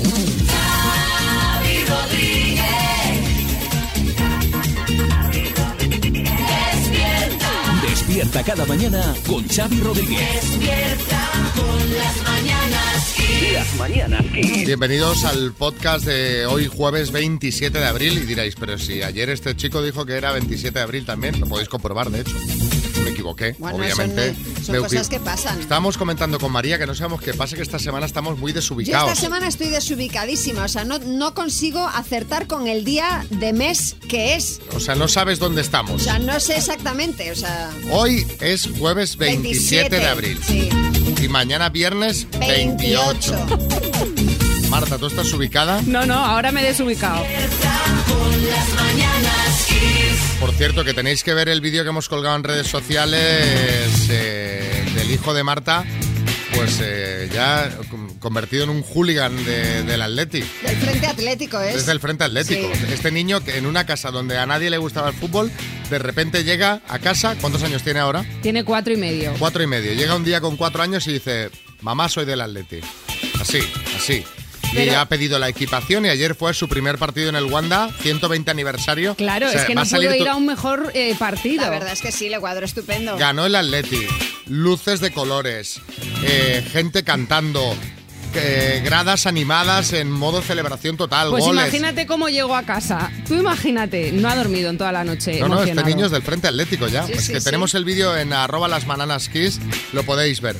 Despierta, Despierta cada mañana con Xavi Rodríguez. despierta con las mañanas. Las mañanas. Bienvenidos al podcast de hoy jueves 27 de abril y diréis, pero si ayer este chico dijo que era 27 de abril también, lo podéis comprobar de hecho. Me equivoqué, Bueno, obviamente. son, son Me cosas que pasan. Estábamos comentando con María que no sabemos qué pasa, que esta semana estamos muy Yo desubicados. esta semana estoy desubicadísima, o sea, no, no consigo acertar con el día de mes que es. O sea, no sabes dónde O estamos. sea, no sé exactamente, o sea... Hoy es jueves 27, de abril. Sí. Y mañana viernes 28. 28. Marta, ¿tú estás ubicada? No, no, ahora me he desubicado. Con las mañanas. Por cierto, que tenéis que ver el vídeo que hemos colgado en redes sociales eh, del hijo de Marta, pues eh, ya con- convertido en un hooligan de- del Atleti. Del Frente Atlético es. Desde el Frente Atlético. Sí. Este niño que en una casa donde a nadie le gustaba el fútbol, de repente llega a casa, ¿cuántos años tiene ahora? Tiene cuatro y medio. Cuatro y medio. Llega un día con cuatro años y dice, mamá, soy del Atleti. Así, así. Y ha pedido la equipación y ayer fue su primer partido en el Wanda, 120 aniversario. Claro, O sea, es que no pudo ir tu- a un mejor eh, partido. La verdad es que sí, le cuadro estupendo. Ganó el Atleti, luces de colores, eh, gente cantando, eh, gradas animadas en modo celebración total, Pues goles. imagínate cómo llegó a casa. Tú imagínate, no ha dormido en toda la noche. No, no, este niño es del Frente Atlético ya. Sí, pues sí, que sí. tenemos el vídeo en arroba las bananas kiss, lo podéis ver.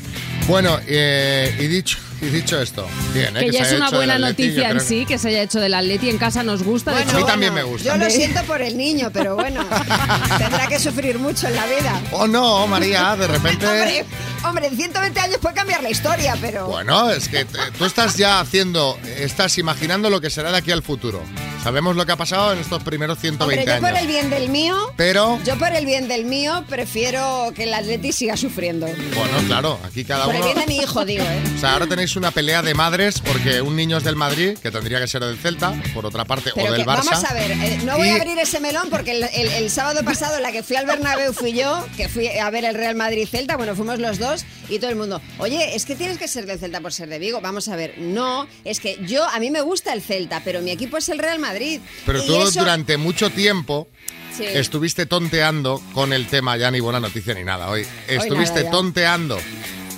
Bueno, eh, y, dicho, y dicho esto, bien, ¿eh? Que, ya es una buena Atleti, noticia en sí que se haya hecho del Atleti en casa nos gusta. de Bueno, A mí también me gusta. Yo lo siento por el niño, pero bueno, tendrá que sufrir mucho en la vida. Oh no, María, de repente... Hombre, hombre, en 120 años puede cambiar la historia, pero... Bueno, es que te- tú estás ya haciendo, estás imaginando lo que será de aquí al futuro. Sabemos lo que ha pasado en estos primeros 120 Hombre, yo por años. el bien del mío... Pero, Yo por el bien del mío prefiero que el Atleti siga sufriendo. bueno, claro, aquí cada Por el uno... bien de mi hijo, digo, ¿eh? O sea, ahora tenéis una pelea de madres porque un niño es del Madrid, que tendría que ser del Celta, por otra parte, Pero o del que, Barça. vamos a ver, eh, no voy Y- a abrir ese melón porque el, el- el sábado pasado la que fui al Bernabéu fui yo, que fui a ver el Real Madrid-Celta, bueno, fuimos los dos y todo el mundo, oye, es que tienes que ser del Celta por ser de Vigo. Vamos a ver, no, es que yo, a mí me gusta el Celta, pero mi equipo es el Real Madrid. Pero Y tú eso- durante mucho tiempo Sí. estuviste tonteando con el tema, ya ni buena noticia ni nada hoy. Estuviste nada, tonteando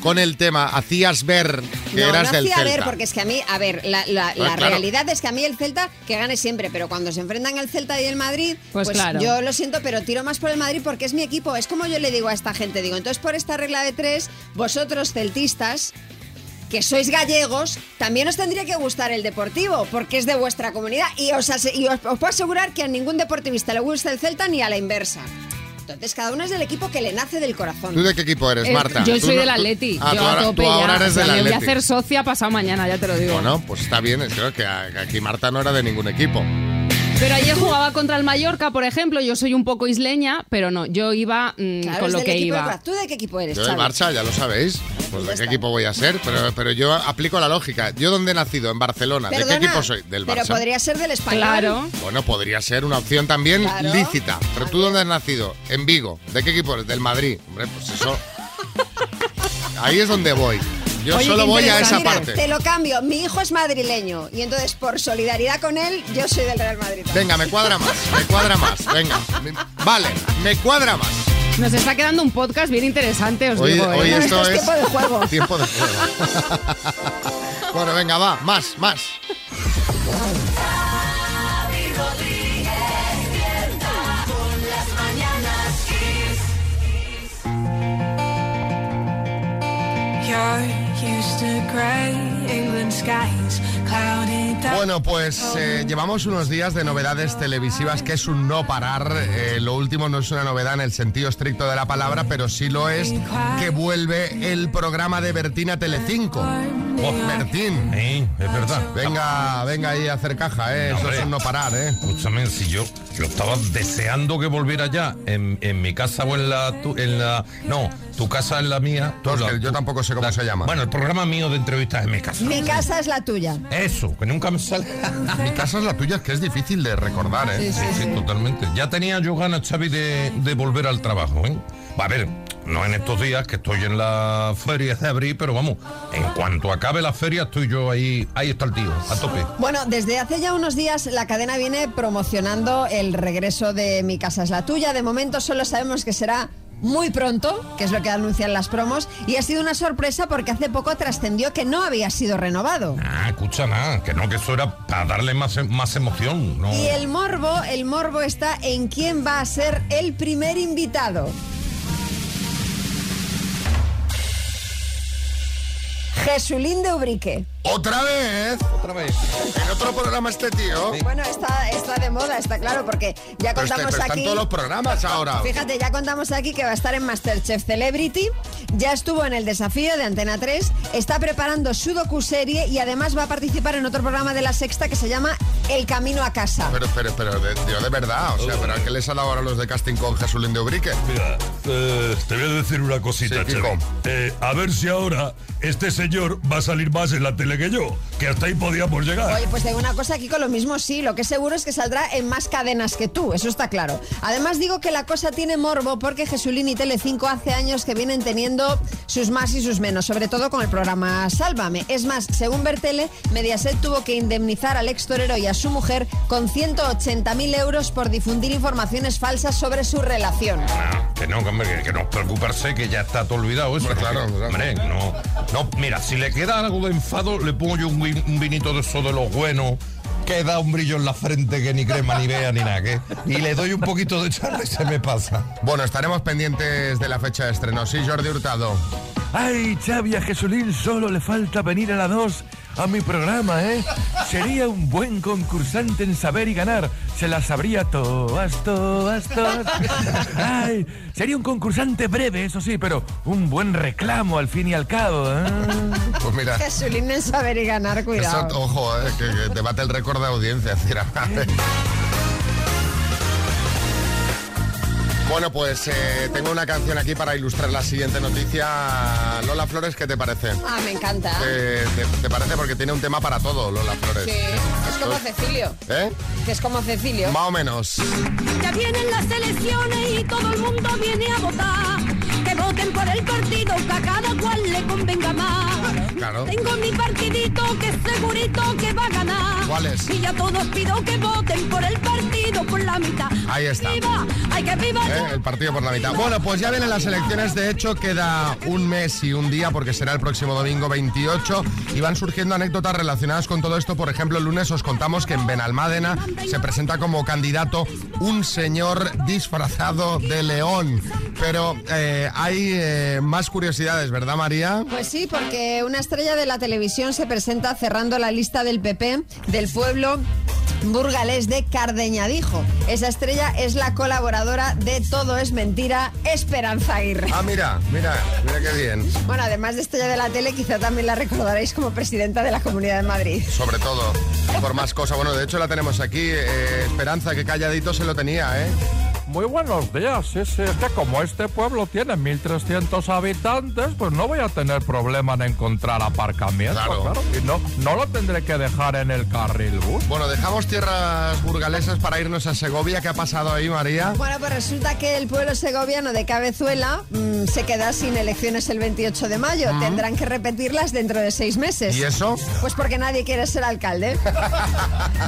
con el tema, hacías ver que no, eras no del hacía Celta. ver, porque es que a mí, a ver, la, la- la Ah, claro. realidad es que a mí el Celta que gane siempre, pero cuando se enfrentan el Celta y el Madrid, Pues claro. yo lo siento, pero tiro más por el Madrid porque es mi equipo. Es como yo le digo a esta gente, digo, entonces por esta regla de tres, vosotros celtistas, que sois gallegos, también os tendría que gustar el deportivo, porque es de vuestra comunidad. Y os, y os, os puedo asegurar que a ningún deportivista le gusta el Celta ni a la inversa. Entonces cada uno es del equipo que le nace del corazón. ¿Tú de qué equipo eres, eh, Marta? Yo soy no- del tú- Atleti. Ah, yo tú a ahora, tope tú ahora ya. eres O sea, del me voy a Atleti. hacer socia pasado mañana, ya te lo digo. Bueno, pues está bien, es creo que aquí Marta no era de ningún equipo. Pero ayer jugaba contra el Mallorca, por ejemplo. Yo soy un poco isleña, pero no, yo iba mm, Claro, con es lo que iba. Barça. ¿Tú de qué equipo eres, Yo del? Barça, ya lo sabéis. Pues ya de qué equipo voy a ser, pero, pero yo aplico la lógica. ¿Yo dónde he nacido? En Barcelona. ¿De Perdona, qué equipo soy? Del Pero Barça. podría ser del español. Claro. Bueno, podría ser una opción también Claro. lícita. Pero tú dónde has nacido? En Vigo. ¿De qué equipo eres? Del Madrid. Hombre, pues eso. Ahí es donde voy. Yo Oye, solo voy a esa Mira, parte. te lo cambio. Mi hijo es madrileño y entonces por solidaridad con él yo soy del Real Madrid. Venga, me cuadra más, me cuadra más. Venga. Me- Vale, me cuadra más. Nos está quedando un podcast bien interesante, os Hoy, digo. ¿eh? hoy esto es es tiempo de juego. Tiempo de juego. bueno, venga, va, más, más. You're Bueno, pues eh, llevamos unos días de novedades televisivas, que es un no parar. Eh, lo último no es una novedad en el sentido estricto de la palabra, pero sí lo es que vuelve el programa de Bertina Telecinco. Oh, Bertín. Sí, es verdad. Venga, venga ahí a hacer caja, ¿eh? Eso Hombre. es un no parar, ¿eh? Escúchame, si yo, yo estaba deseando que volviera ya en, en mi casa o en la, tu- en la... No, tu casa en la mía. Tú, es la- que yo tampoco sé cómo la- se llama. Bueno, el programa mío de entrevistas en mi casa. Mi casa es la tuya. Eso, que nunca me sale. Mi casa es la tuya, es que es difícil de recordar, ¿eh? Sí, sí, totalmente. Ya tenía yo ganas, Xavi, de, de volver al trabajo, ¿eh? Va a ver, no en estos días que estoy en la feria de abril, pero vamos, en cuanto acabe la feria estoy yo ahí, ahí está el tío, a tope. Bueno, desde hace ya unos días la cadena viene promocionando el regreso de Mi casa es la tuya. De momento solo sabemos que será muy pronto, que es lo que anuncian las promos, y ha sido una sorpresa porque hace poco trascendió que no había sido renovado. Ah, escucha nada, que no, que eso era para darle más, em- más emoción, ¿no? Y el morbo, el morbo está en quién va a ser el primer invitado. Jesulín de Ubrique. ¿Otra vez? Otra vez. ¿En otro programa este tío? Bueno, está, está de moda, está claro, porque ya Pero, este- contamos pero están aquí. todos los programas ahora. Fíjate, ya contamos aquí que va a estar en Masterchef Celebrity, ya estuvo en el desafío de Antena 3, está preparando su docuserie y además va a participar en otro programa de la Sexta que se llama El Camino a Casa. Pero, pero, pero, de, tío, de verdad, o sea, ¿pero a qué les ha dado ahora los de casting con Jesulín de Ubrique? Mira, eh, te voy a decir una cosita, Sí. Eh, a ver si ahora este señor va a salir más en la que yo, que hasta ahí podíamos llegar. Oye, pues de una cosa aquí con lo mismo sí, lo que seguro es que saldrá en más cadenas que tú, eso está claro. Además digo que la cosa tiene morbo porque Jesulín y Telecinco hace años que vienen teniendo sus más y sus menos, sobre todo con el programa Sálvame. Es más, según Bertele, Mediaset tuvo que indemnizar al ex torero y a su mujer con 180.000 euros por difundir informaciones falsas sobre su relación. No, que no, que, que, no preocuparse, que ya está todo olvidado eso. Claro. Hombre, no, no, mira, si le queda algo de enfado, le pongo yo un, vin- un vinito de eso de los buenos, que da un brillo en la frente que ni crema ni vea ni nada, y le doy un poquito de charla y se me pasa. Bueno, estaremos pendientes de la fecha de estreno. Sí, Jordi Hurtado. Ay, Xavi, a Jesulín solo le falta venir a la 2 a mi programa, ¿eh? Sería un buen concursante en saber y ganar. Se las sabría todas, todas, todas. Ay, sería un concursante breve, eso sí, pero un buen reclamo al fin y al cabo, ¿eh? Pues mira, Jesulín en saber y ganar, eso, cuidado. ojo, eh, que, que te bate el récord de audiencia. es Bueno, pues eh, tengo una canción aquí para ilustrar la siguiente noticia. Lola Flores, ¿qué te parece? Ah, me encanta. Te, te parece? Porque tiene un tema para todo, Lola Flores. Sí, es como Cecilio. ¿Eh? Que es como Cecilio. Más o menos. Ya vienen las elecciones y todo el mundo viene a votar. Que voten por el partido que a cada cual le convenga más. Claro. Tengo mi partidito que es segurito que va a ganar. ¿Cuál es? Y ya todos pido que voten por el partido por la mitad. Ahí está. ¡Viva! ¡Ay, que viva! ¿Eh? El partido por la mitad. Bueno, pues ya vienen las elecciones. De hecho, queda un mes y un día porque será el próximo domingo 28 y van surgiendo anécdotas relacionadas con todo esto. Por ejemplo, el lunes os contamos que en Benalmádena se presenta como candidato un señor disfrazado de león. Pero eh, hay eh, más curiosidades, ¿verdad, María? Pues sí, porque una estrella de la televisión se presenta cerrando la lista del PP del pueblo burgalés de Cardeñadijo. Esa estrella es la colaboradora de Todo es Mentira, Esperanza Aguirre. Ah, mira, mira, mira qué bien. Bueno, además de estrella de la tele, quizá también la recordaréis como presidenta de la Comunidad de Madrid. Sobre todo, por más cosas. Bueno, de hecho la tenemos aquí. eh, Esperanza, que calladito se lo tenía, ¿eh? Muy buenos días, sí, sí, es que como este pueblo tiene 1.300 habitantes, pues no voy a tener problema en encontrar aparcamiento, Claro. claro. Y no, no lo tendré que dejar en el carril bus. Bueno, dejamos tierras burgalesas para irnos a Segovia. ¿Qué ha pasado ahí, María? Bueno, pues resulta que el pueblo segoviano de Cabezuela mm, se queda sin elecciones el 28 de mayo. Tendrán que repetirlas dentro de seis meses. ¿Y eso? Pues porque nadie quiere ser alcalde.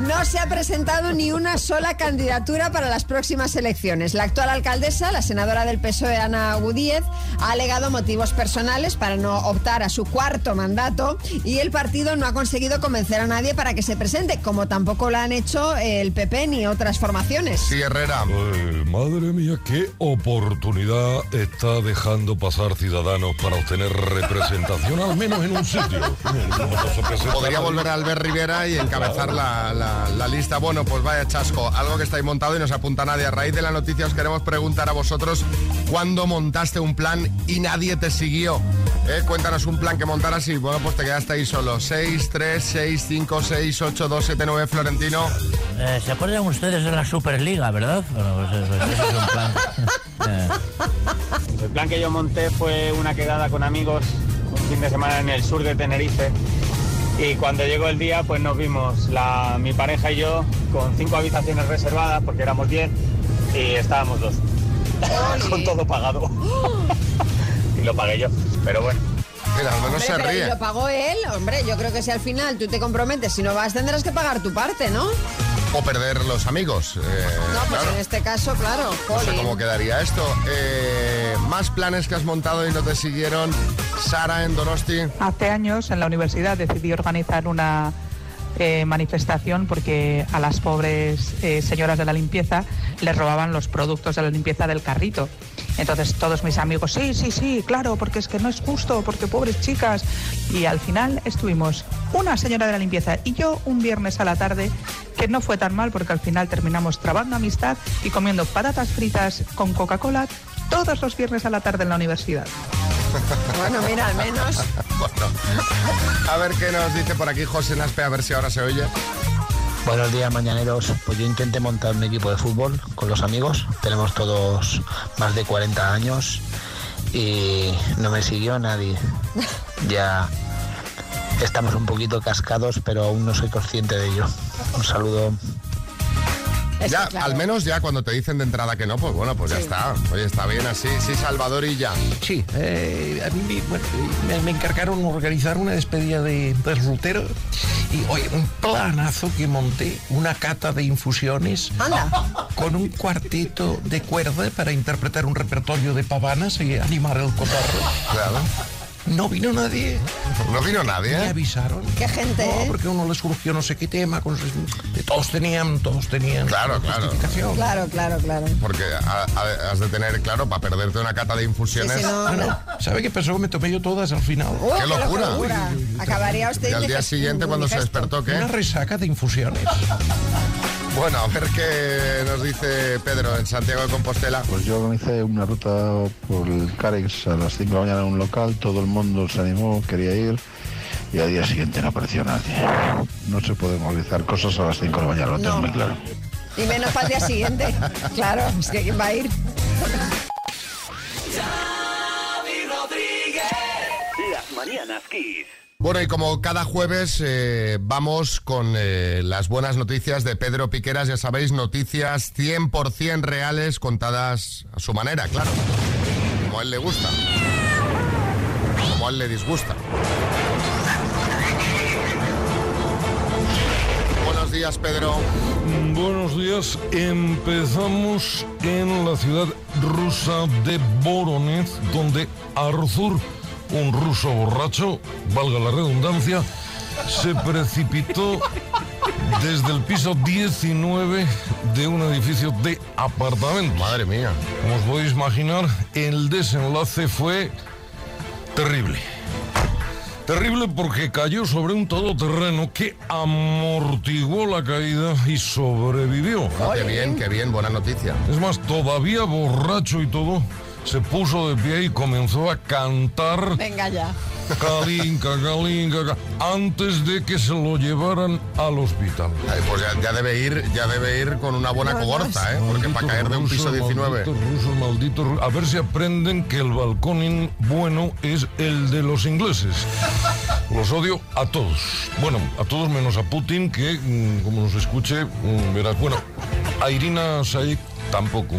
No se ha presentado ni una sola candidatura para las próximas elecciones. La actual alcaldesa, la senadora del PSOE, Ana Gudíez, ha alegado motivos personales para no optar a su cuarto mandato y el partido no ha conseguido convencer a nadie para que se presente, como tampoco lo han hecho el PP ni otras formaciones. Sí, Herrera. Ay, madre mía, qué oportunidad está dejando pasar Ciudadanos para obtener representación, al menos en un sitio. Podría volver a Albert Rivera y encabezar la, la- la lista. Bueno, pues vaya chasco. Algo que está ahí montado y no se apunta nadie. A raíz de la noticia os queremos preguntar a vosotros cuándo montaste un plan y nadie te siguió. Eh, Cuéntanos un plan que montaras y bueno, pues te quedaste ahí solo. 6, 3, 6, 5, 6, 8, 2, 7, 9, Florentino. Eh, ¿Se acuerdan ustedes de la Superliga, verdad? Bueno, pues, pues ese es un plan. Eh, El plan que yo monté fue una quedada con amigos un fin de semana en el sur de Tenerife. Y cuando llegó el día, pues nos vimos la, mi pareja y yo con cinco habitaciones reservadas, porque éramos diez, y estábamos dos. con todo pagado. y lo pagué yo. Pero bueno. Mira, al menos Hombre, se pero ríe. ¿y lo pagó él? Hombre, yo creo que si al final tú te comprometes, si no vas, tendrás que pagar tu parte, ¿no? O perder los amigos. eh, No, pues claro. en este caso, claro. No sé cómo quedaría esto. Eh, más planes que has montado y no te siguieron. Sara en Donosti. Hace años en la universidad decidí organizar una eh, manifestación porque a las pobres eh, señoras de la limpieza les robaban los productos de la limpieza del carrito. Entonces todos mis amigos, sí, sí, sí, claro, porque es que no es justo, porque pobres chicas. Y al final estuvimos una señora de la limpieza y yo un viernes a la tarde, que no fue tan mal porque al final terminamos trabando amistad y comiendo patatas fritas con Coca-Cola todos los viernes a la tarde en la universidad. Bueno, mira, al menos. Bueno, a ver qué nos dice por aquí José Naspe, a ver si ahora se oye. Buenos días, mañaneros. Pues yo intenté montar un equipo de fútbol con los amigos. Tenemos todos más de 40 años y no me siguió nadie. Ya estamos un poquito cascados, pero aún no soy consciente de ello. Un saludo. Ya, al menos ya cuando te dicen de entrada que no, pues bueno, pues ya está. Oye, está bien así. Sí, Salvador y ya. Sí, eh, a mí me, bueno, me- me encargaron organizar una despedida de, de soltero y oye, un planazo que monté, una cata de infusiones con un cuarteto de cuerda para interpretar un repertorio de pavanas y animar el cotarro. Claro. No vino nadie. No vino nadie. Me avisaron. Qué gente, No, ¿eh? porque a uno le surgió no sé qué tema. con todos tenían, todos tenían. Claro, claro. justificación. Claro, claro, claro. Porque ha- ha- has de tener, claro, para perderte una cata de infusiones. Sí, sí, no, no. ¿Sabe qué pasó? Me tomé yo todas al final. Uy, ¡Qué locura! Acabaría usted Y al día siguiente, cuando se despertó, ¿qué? Una resaca de infusiones. Bueno, a ver qué nos dice Pedro en Santiago de Compostela. Pues yo organicé una ruta por el Carex a las 5 de la mañana en un local, todo el mundo se animó, quería ir y al día siguiente no apareció nadie. No se pueden organizar cosas a las 5 de la mañana, lo tengo No. muy claro. Y menos para el día siguiente. Claro, es que ¿quién va a ir? Las mañanas Kiss. Bueno, y como cada jueves eh, vamos con eh, las buenas noticias de Pedro Piqueras, ya sabéis, noticias 100% reales contadas a su manera, claro. Como a él le gusta. Como a él le disgusta. Buenos días, Pedro. Buenos días. Empezamos en la ciudad rusa de Voronezh, donde Arthur, un ruso borracho, valga la redundancia, se precipitó desde el piso 19 de un edificio de apartamentos. Madre mía. Como os podéis imaginar, el desenlace fue terrible. Terrible porque cayó sobre un todoterreno que amortiguó la caída y sobrevivió. Ah, qué bien, qué bien, buena noticia. Es más, todavía borracho y todo, se puso de pie y comenzó a cantar Venga ya. Kalinka, Kalinka, Ka- antes de que se lo llevaran al hospital. Ay, pues ya, ya debe ir, ya debe ir con una buena cogorza, ¿eh? Porque para caer de un piso 19. Malditos rusos, malditos A ver si aprenden que el balcón bueno es el de los ingleses. Los odio a todos. Bueno, a todos menos a Putin, que mm, como nos escuche, mm, verás. Bueno, a Irina Saik tampoco.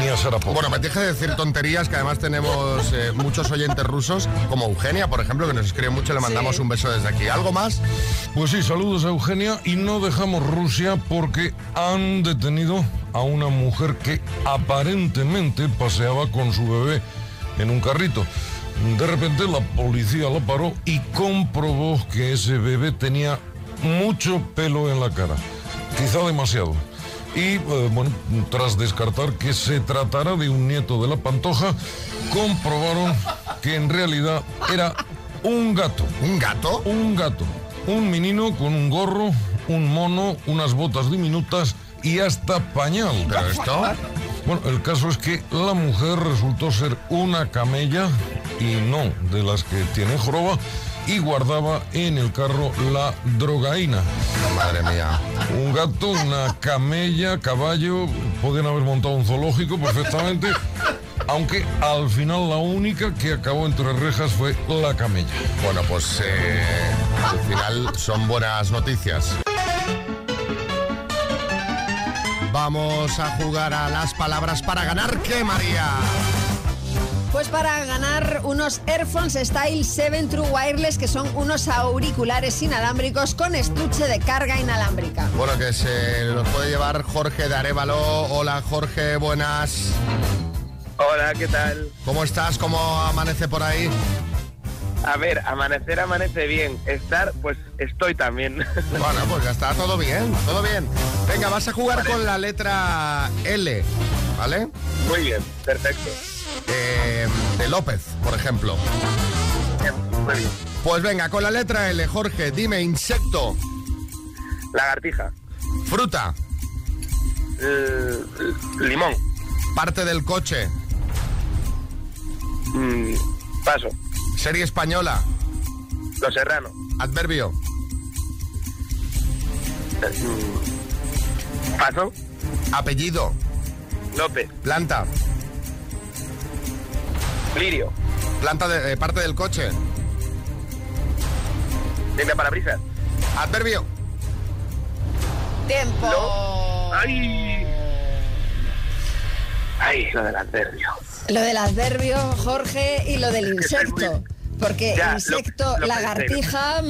Ni a Sarapov. Bueno, me deje de decir tonterías, que además tenemos eh, muchos oyentes rusos, como Eugenia, por ejemplo, que nos escribe mucho, le mandamos Sí. un beso desde aquí. ¿Algo más? Pues sí, saludos a Eugenia y no dejamos Rusia porque han detenido a una mujer que aparentemente paseaba con su bebé en un carrito. De repente la policía la paró y comprobó que ese bebé tenía mucho pelo en la cara, quizá demasiado. Y eh, bueno, tras descartar que se tratara de un nieto de la pantoja, comprobaron que en realidad era un gato. ¿Un gato? Un gato. Un menino con un gorro, un mono, unas botas diminutas y hasta pañal. ¿Pero esto? Bueno, el caso es que la mujer resultó ser una camella y no de las que tiene joroba y guardaba en el carro la drogaína. Madre mía. Un gato, una camella, caballo, podían haber montado un zoológico perfectamente, aunque al final la única que acabó entre rejas fue la camella. Bueno, pues eh, al final son buenas noticias. Vamos a jugar a las palabras para ganar, ¿qué, María? Pues para ganar unos Airphones Style 7 True Wireless, que son unos auriculares inalámbricos con estuche de carga inalámbrica. Bueno, que se los puede llevar Jorge de Arevalo. Hola Jorge, buenas. Hola, ¿qué tal? ¿Cómo estás? ¿Cómo amanece por ahí? A ver, amanecer amanece bien. Estar, pues estoy también. Bueno, pues ya está, todo bien, todo bien. Venga, vas a jugar con la letra L, ¿vale? Muy bien, perfecto. Eh, de López, por ejemplo. Pues venga, con la letra L, Jorge, dime insecto, Lagartija. fruta, Eh, limón. parte del coche, Mm, paso. serie española, Los Serrano. adverbio, Eh, mm, paso. apellido, López. planta, Lirio. planta de eh, parte del coche, Limpia parabrisas. adverbio, ¡Tiempo! ¡Ay! ¡Ay, lo del adverbio! Lo del adverbio, Jorge, y lo del insecto. Porque Ya, lo- insecto, lo lagartija,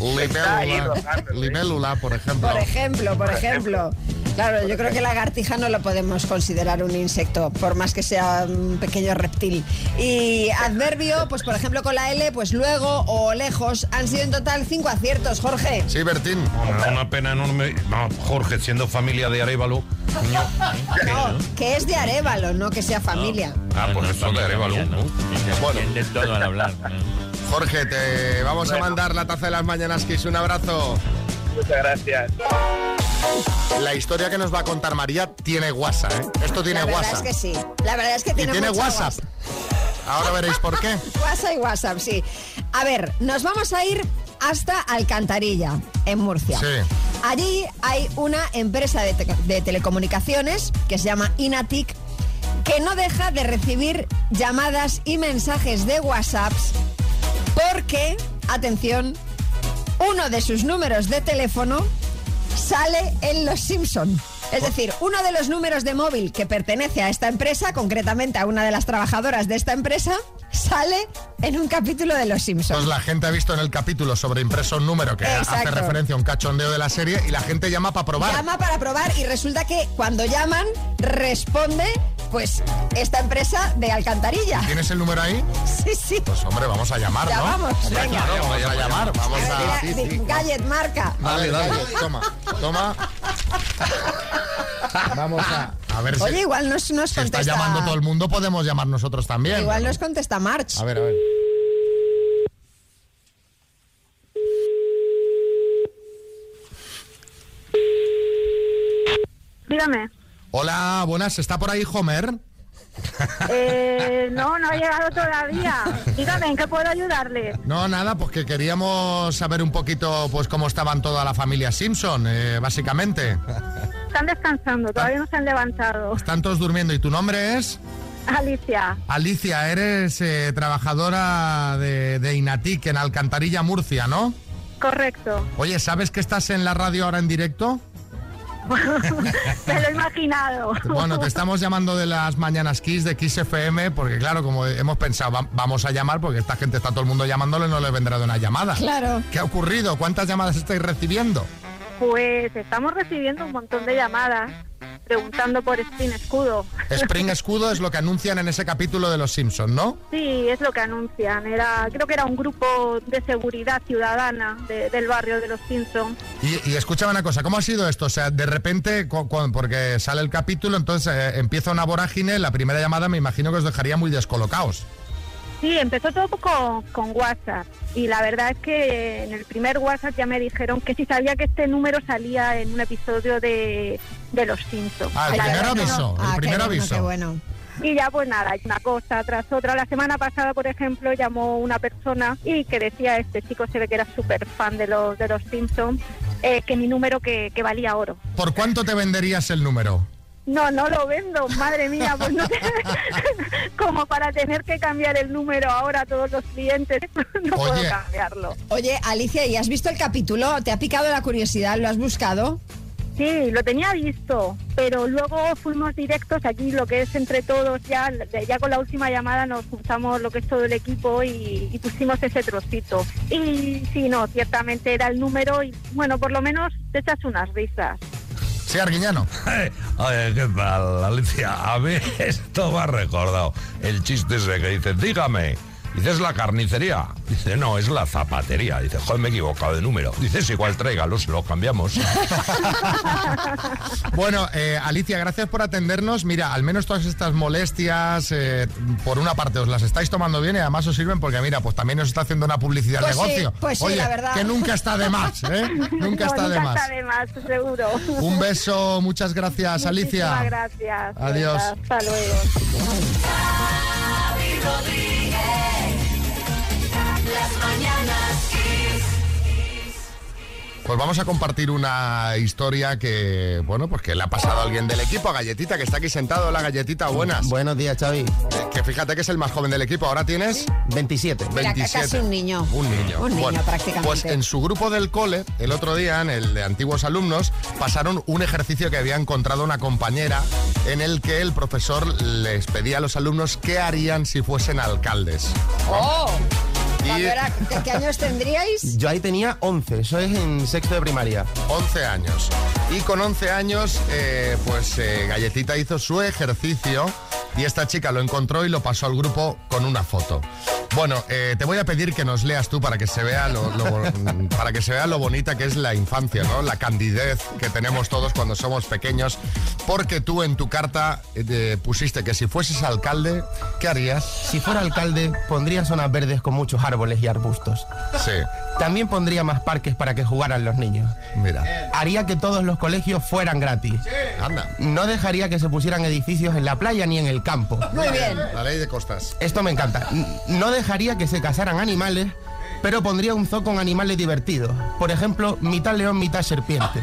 libélula, libélula, por ejemplo. por ejemplo, por ejemplo. Claro, yo creo que lagartija no lo podemos considerar un insecto, por más que sea un pequeño reptil. Y adverbio, pues por ejemplo con la L, pues luego o lejos, han sido en total cinco aciertos, Jorge. Sí, Bertín. Una, una pena enorme. No, Jorge, siendo familia de Arevalo. No, que es de Arevalo, no que sea familia. Ah, pues eso de Arevalo. ¿no? Bueno, De todo al hablar. Jorge, te vamos a mandar la taza de las mañanas, Kiss. Un abrazo. Muchas gracias. La historia que nos va a contar María tiene WhatsApp, ¿eh? Esto tiene La verdad WhatsApp. es que sí. La verdad es que Y tiene, tiene mucho WhatsApp. Ahora veréis por qué. WhatsApp y WhatsApp, sí. A ver, nos vamos a ir hasta Alcantarilla, en Murcia. Sí. Allí hay una empresa de, te- de telecomunicaciones que se llama Inatic que no deja de recibir llamadas y mensajes de WhatsApp porque, atención, uno de sus números de teléfono sale en Los Simpson. Es decir, uno de los números de móvil que pertenece a esta empresa, concretamente a una de las trabajadoras de esta empresa, sale en un capítulo de Los Simpson. Pues la gente ha visto en el capítulo sobre impreso un número que hace referencia a un cachondeo de la serie y la gente llama para probar. Llama para probar y resulta que cuando llaman responde pues esta empresa de Alcantarilla. ¿Tienes el número ahí? Sí, sí. Pues hombre, vamos a llamar, Ya ¿no? vamos, Sí, venga. claro, vamos a llamar, vamos A mira, Gallet marca. Dale, dale. Toma, toma. Vamos a... A ver si, Oye, igual nos, nos si está llamando todo el mundo, podemos llamar nosotros también. Igual nos contesta March. A ver, a ver. Dígame. Hola, buenas, ¿está por ahí Homer? Eh, no, no ha llegado todavía. Dígame, ¿en qué puedo ayudarle? No, nada, pues que queríamos saber un poquito pues cómo estaban toda la familia Simpson, eh, básicamente. Están descansando, todavía no se han levantado. Están todos durmiendo. ¿Y tu nombre es? Alicia, Alicia, eres eh, trabajadora de, de Inatic en Alcantarilla, Murcia, ¿no? correcto. Oye, ¿sabes que estás en la radio ahora en directo? Me lo he imaginado. Bueno, te estamos llamando de las Mañanas Kiss, de Kiss FM, porque claro, como hemos pensado, va- vamos a llamar, porque esta gente está todo el mundo llamándole, no le vendrá de una llamada. Claro. ¿Qué ha ocurrido? ¿Cuántas llamadas estáis recibiendo? Pues estamos recibiendo un montón de llamadas preguntando por Spin Escudo. Spring Escudo es lo que anuncian en ese capítulo de Los Simpsons, ¿no? Sí, es lo que anuncian. Era, creo que era un grupo de seguridad ciudadana de- del barrio de los Simpsons. Y, y escúchame una cosa, ¿cómo ha sido esto? O sea, de repente, porque sale el capítulo, entonces eh, empieza una vorágine, la primera llamada me imagino que os dejaría muy descolocados. Sí, empezó todo con, con WhatsApp y la verdad es que en el primer WhatsApp ya me dijeron que si sabía que este número salía en un episodio de, de Los Simpsons. Ah, el primer no. aviso, el Ah, qué primer bueno, aviso. qué bueno. Y ya pues nada, una cosa tras otra. La semana pasada, por ejemplo, llamó una persona y que decía, este chico se ve que era súper fan de los, de los Simpsons, eh, que mi número que, que valía oro. ¿Por cuánto te venderías el número? No, no lo vendo, madre mía, pues no te- como para tener que cambiar el número ahora a todos los clientes, no puedo cambiarlo. Oye, Alicia, ¿y has visto el capítulo? ¿Te ha picado la curiosidad? ¿Lo has buscado? Sí, lo tenía visto, pero luego fuimos directos aquí, lo que es entre todos, ya, ya con la última llamada nos juntamos lo que es todo el equipo y, y pusimos ese trocito. Y sí, no, ciertamente era el número y bueno, por lo menos te echas unas risas. Sí, Arguiñano. Oye, ¿qué tal, Alicia? A mí esto me ha recordado el chiste ese que dice, dígame. Dices la carnicería. Dice, no, es la zapatería. Dice, joder, me he equivocado de número. Dices, igual tráigalo, se lo cambiamos. Bueno, eh, Alicia, gracias por atendernos. Mira, al menos todas estas molestias, eh, por una parte, os las estáis tomando bien y además os sirven porque, mira, pues también os está haciendo una publicidad al Pues sí, negocio. pues sí, Oye, la verdad. que nunca está de más, ¿eh? Nunca No, está de nunca más. está de más, seguro. Un beso, muchas gracias, Alicia. Muchísimas gracias. Adiós. Hasta luego. Las mañanas Kiss. Pues vamos a compartir una historia que, bueno, pues que le ha pasado a alguien del equipo, a Galletita, que está aquí sentado. La Galletita, buenas. Buenos días, Xavi. Que fíjate que es el más joven del equipo. Ahora tienes 27. Mira, ca- casi un niño. Un niño. Un niño, prácticamente. Pues en su grupo del cole, el otro día, en el de antiguos alumnos, pasaron un ejercicio que había encontrado una compañera en el que el profesor les pedía a los alumnos qué harían si fuesen alcaldes. ¡Oh! Era- ¿qué, qué años tendríais? Yo ahí tenía 11, eso es en sexto de primaria. 11 años. Y con 11 años, eh, pues eh, Galletita hizo su ejercicio y esta chica lo encontró y lo pasó al grupo con una foto. Bueno, eh, te voy a pedir que nos leas tú para que se vea lo, para que se vea lo bonita que es la infancia, ¿no? La candidez que tenemos todos cuando somos pequeños. Porque tú en tu carta eh, pusiste que si fueses alcalde, ¿qué harías? Si fuera alcalde, pondría zonas verdes con muchos árboles y arbustos. Sí. También pondría más parques para que jugaran los niños. Mira. Haría que todos los colegios fueran gratis. Anda. No dejaría que se pusieran edificios en la playa ni en el campo. Muy bien. La ley de costas. Esto me encanta. No dejaría que se casaran animales, pero pondría un zoo con animales divertidos. Por ejemplo, mitad león, mitad serpiente.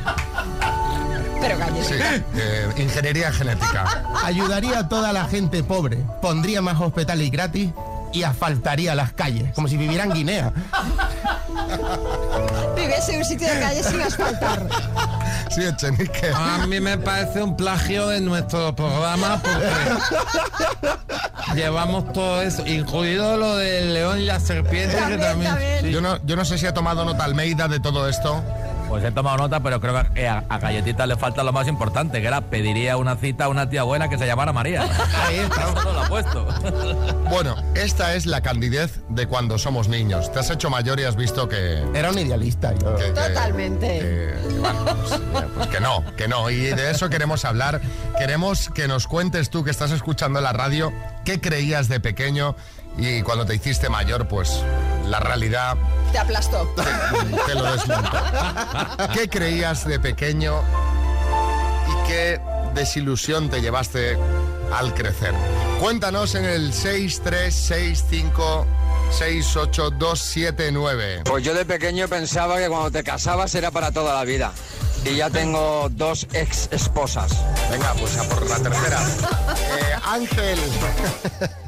Pero Sí, eh, ingeniería genética. Ayudaría a toda la gente pobre. Pondría más hospitales gratis y asfaltaría las calles, como si viviera en Guinea. Viviese en un sitio de calle sin asfaltar. Sí, Echenique. A mí me parece un plagio de nuestro programa porque llevamos todo eso, incluido lo del león y la serpiente, que también. sí. Yo no, yo no sé si ha tomado nota Almeida de todo esto. Pues he tomado nota, pero creo que a, a Galletita le falta lo más importante, que era pediría una cita a una tía buena que se llamara María. Ahí está. Eso lo ha puesto. Bueno, esta es la candidez de cuando somos niños. Te has hecho mayor y has visto que... Era un idealista. yo. que- Totalmente. que- que, bueno, pues, eh, pues que no, que no. Y de eso queremos hablar. Queremos que nos cuentes tú que estás escuchando la radio, qué creías de pequeño y cuando te hiciste mayor, pues la realidad Te aplastó. te lo desmontó. ¿Qué creías de pequeño y qué desilusión te llevaste al crecer? Cuéntanos en el 636568279. 68279. Pues yo de pequeño pensaba que cuando te casabas era para toda la vida. Y ya tengo dos ex esposas. Venga, pues a por la tercera. Eh, Ángel.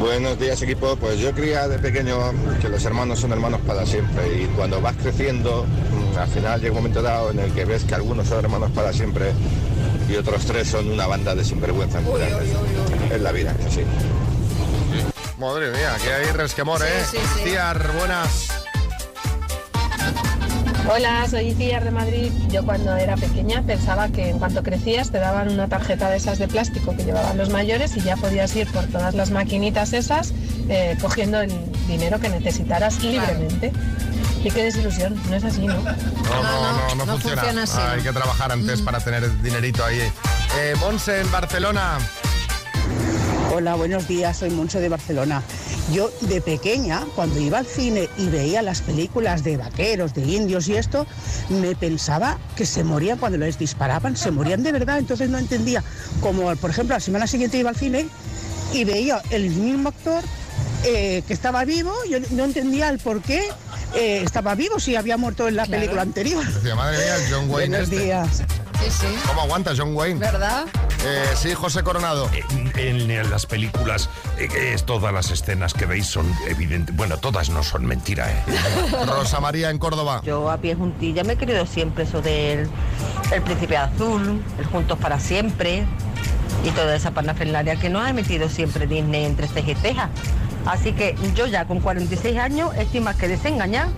Buenos días equipo, pues yo creía de pequeño que los hermanos son hermanos para siempre y cuando vas creciendo mm, al final llega un momento dado en el que ves que algunos son hermanos para siempre y otros tres son una banda de sinvergüenza. Es la vida, es así. Madre mía, aquí hay resquemor, ¿eh? Sí, sí, sí. Buenas. Hola, soy Iciar de Madrid. Yo cuando era pequeña pensaba que en cuanto crecías te daban una tarjeta de esas de plástico que llevaban los mayores y ya podías ir por todas las maquinitas esas eh, cogiendo el dinero que necesitaras libremente. Y qué desilusión, no es así, ¿no? No, no, no, no, no funciona. funciona así. Hay que trabajar antes para tener dinerito ahí. Eh, Monse, en Barcelona. Hola, buenos días, soy Monse de Barcelona. Yo de pequeña, cuando iba al cine y veía las películas de vaqueros, de indios y esto, me pensaba que se morían cuando les disparaban, se morían de verdad, entonces no entendía. Como por ejemplo la semana siguiente iba al cine y veía el mismo actor eh, que estaba vivo, yo no entendía el por qué eh, estaba vivo si había muerto en la película anterior. Decía, madre mía, el John Wayne Buenos este. días. Sí, sí. ¿Cómo aguanta John Wayne? ¿Verdad? Eh, sí, José Coronado. En, en las películas, eh, es todas las escenas que veis son evidentes. Bueno, todas no son mentira, ¿eh? Rosa María en Córdoba. Yo a pie juntilla me he querido siempre eso del el príncipe azul, el juntos para siempre y toda esa parafernalia que nos ha metido siempre Disney entre ceja y ceja. Así que yo ya con 46 años estoy más que desengañada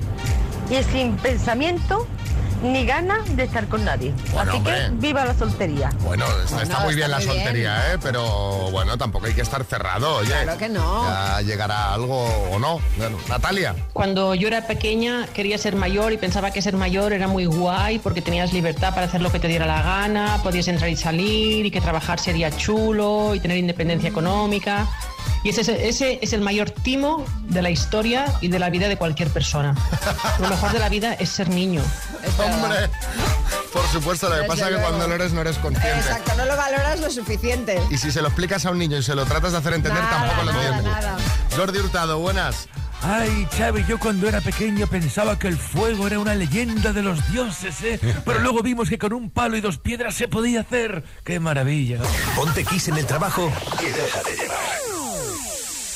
y sin pensamiento ni ganas de estar con nadie. Bueno, Así hombre. que viva la soltería. Bueno, está, está muy bien la soltería, ¿eh? Pero bueno, tampoco hay que estar cerrado, oye. Claro que no. Ya llegará algo o no. Bueno, Natalia. Cuando yo era pequeña quería ser mayor y pensaba que ser mayor era muy guay porque tenías libertad para hacer lo que te diera la gana, podías entrar y salir y que trabajar sería chulo y tener independencia económica. Y ese, es- ese es el mayor timo de la historia y de la vida de cualquier persona. Lo mejor de la vida es ser niño. Hombre, por supuesto, lo que Desde pasa es que cuando lo eres no eres consciente. Exacto, no lo valoras lo suficiente. Y si se lo explicas a un niño y se lo tratas de hacer entender, Nada, tampoco lo nada, entiende. nada. Jordi Hurtado, buenas. Ay, Xavi, yo cuando era pequeño pensaba que el fuego era una leyenda de los dioses, ¿eh? Pero luego vimos que con un palo y dos piedras se podía hacer. ¡Qué maravilla! Ponte Kiss en el trabajo y deja de.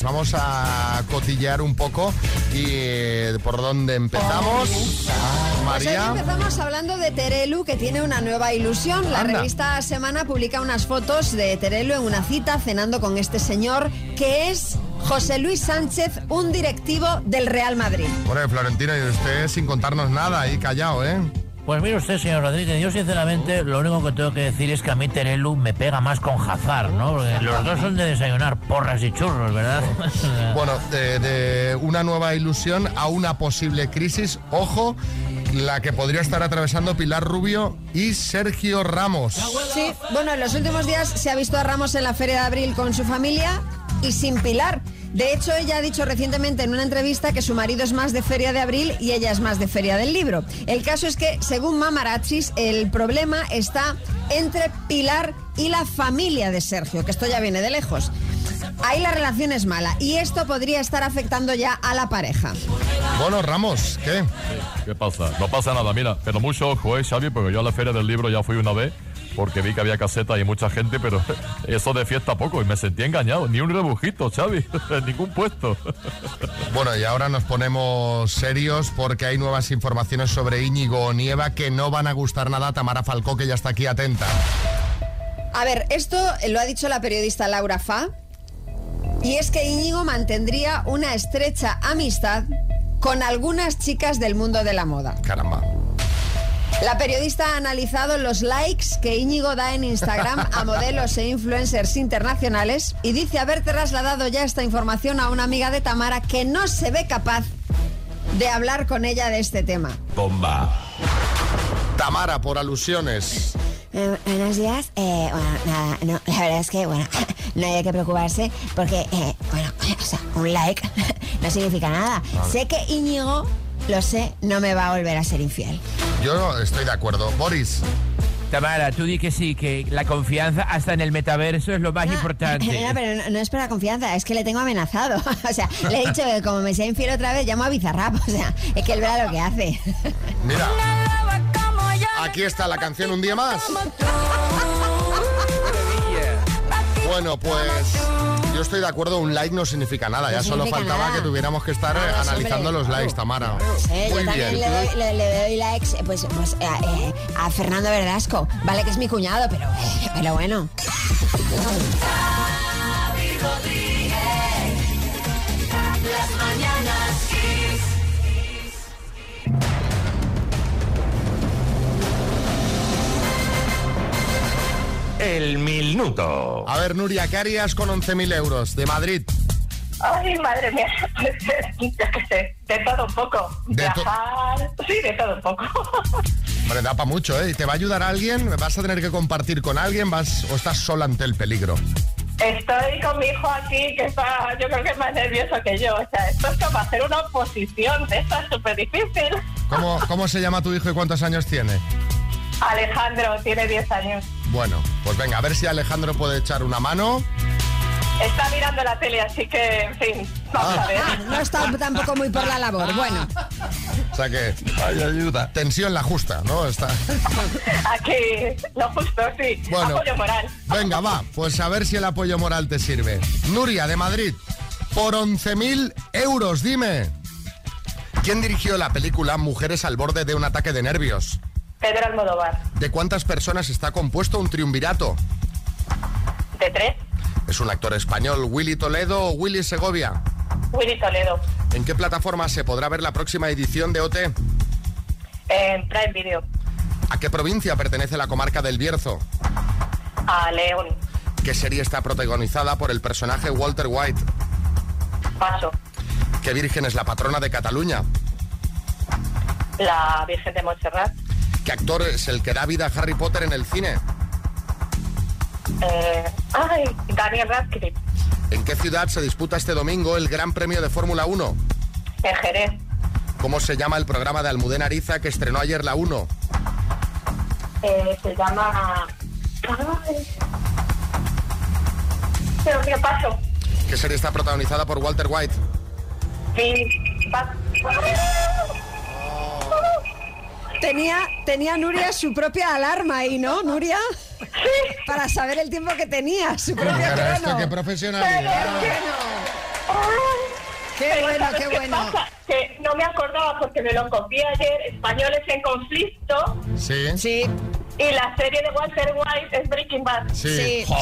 Vamos a cotillear un poco y eh, por dónde empezamos. Pues hoy María. empezamos hablando de Terelu, que tiene una nueva ilusión. La Anda. revista Semana publica unas fotos de Terelu en una cita cenando con este señor, que es José Luis Sánchez, un directivo del Real Madrid. Bueno, Florentino, y usted sin contarnos nada, ahí callado, ¿eh? Pues mire usted, señor Rodríguez, yo sinceramente lo único que tengo que decir es que a mí Terelu me pega más con Hazard, ¿no? Porque los dos son de desayunar porras y churros, ¿verdad? Bueno, de, de una nueva ilusión a una posible crisis. Ojo, la que podría estar atravesando Pilar Rubio y Sergio Ramos. Sí, bueno, en los últimos días se ha visto a Ramos en la Feria de Abril con su familia y sin Pilar. De hecho, ella ha dicho recientemente en una entrevista que su marido es más de Feria de Abril y ella es más de Feria del Libro. El caso es que, según Mamarachis, el problema está entre Pilar y la familia de Sergio, que esto ya viene de lejos. Ahí la relación es mala y esto podría estar afectando ya a la pareja. Bueno, Ramos, ¿qué? ¿Qué pasa? No pasa nada, mira, pero mucho ojo, ¿eh, Xavi? Porque yo a la feria del libro ya fui una vez porque vi que había caseta y mucha gente, pero eso de fiesta poco y me sentí engañado. Ni un rebujito, Xavi, en ningún puesto. Bueno, y ahora nos ponemos serios porque hay nuevas informaciones sobre Íñigo Nieva que no van a gustar nada a Tamara Falcó, que ya está aquí atenta. A ver, esto lo ha dicho la periodista Laura Fa. Y es que Íñigo mantendría una estrecha amistad con algunas chicas del mundo de la moda. Caramba. La periodista ha analizado los likes que Íñigo da en Instagram a modelos e influencers internacionales y dice haber trasladado ya esta información a una amiga de Tamara que no se ve capaz de hablar con ella de este tema. Bomba. Tamara, por alusiones. Eh, buenos días. Eh, bueno, nada, no, la verdad es que, bueno, no hay que preocuparse porque, eh, bueno, o sea, un like no significa nada. Vale. Sé que Íñigo, lo sé, no me va a volver a ser infiel. Yo estoy de acuerdo. Boris. Tamara, tú di que sí, que la confianza hasta en el metaverso es lo más importante. No, pero no, no es por la confianza, es que le tengo amenazado. O sea, le he dicho que como me sea infiel otra vez, llamo a Bizarrap. O sea, es que él verá lo que hace. Mira. Aquí está la canción Un día más. Bueno, pues yo estoy de acuerdo, un like no significa nada, No ya solo faltaba nada. que tuviéramos que estar analizando hombre, los likes, Tamara. Eh, Muy yo también bien. le doy, le- le doy likes eh, pues, pues, eh, eh, a Fernando Verdasco. Vale que es mi cuñado, pero, pero bueno. El minuto. A ver, Nuria, ¿qué harías con 11.000 euros de Madrid? Ay, madre mía, yo qué sé, de todo un poco. De to- Viajar, sí, de todo un poco. Hombre, da para mucho, ¿eh? ¿Y ¿Te va a ayudar alguien? ¿Vas a tener que compartir con alguien? ¿Vas o estás sola ante el peligro? Estoy con mi hijo aquí, que está, yo creo que es más nervioso que yo. O sea, esto es como hacer una oposición, esto es súper difícil. ¿Cómo, ¿Cómo se llama tu hijo y cuántos años tiene? Alejandro tiene 10 años. Bueno, pues venga, a ver si Alejandro puede echar una mano. Está mirando la tele, así que, en fin, vamos Ah. a ver. No está tampoco muy por la labor. Bueno, O sea que hay ayuda. Tensión la justa, ¿no? Está. Aquí, lo justo, sí. Bueno. Apoyo moral. Venga, va, pues a ver si el apoyo moral te sirve. Nuria, de Madrid, por 11.000 euros, dime. ¿Quién dirigió la película Mujeres al borde de un ataque de nervios? Pedro Almodóvar, ¿De cuántas personas está compuesto un triunvirato? de tres. ¿Es un actor español Willy Toledo o Willy Segovia? Willy Toledo, ¿En qué plataforma se podrá ver la próxima edición de OT? en Prime Video, ¿A qué provincia pertenece la comarca del Bierzo? a León, ¿Qué serie está protagonizada por el personaje Walter White? Paso, ¿Qué virgen es la patrona de Cataluña? la Virgen de Montserrat, ¿Qué actor es el que da vida a Harry Potter en el cine? eh, ay, Daniel Radcliffe, ¿En qué ciudad se disputa este domingo el Gran Premio de Fórmula 1? en Jerez, ¿Cómo se llama el programa de Almudena Ariza que estrenó ayer la 1? eh, se llama... Ay. Pero qué paso, ¿Qué serie está protagonizada por Walter White? fin, pa- tenía, tenía Nuria su propia alarma ahí, ¿no, Nuria? Para saber el tiempo que tenía, su propio Pero esto, qué profesionalidad. Qué Pero bueno, ¿sabes qué bueno. pasa? Que no me acordaba porque me lo copié ayer, Españoles en Conflicto, Sí. Sí. y la serie de Walter White es Breaking Bad. Sí, Sí. sí,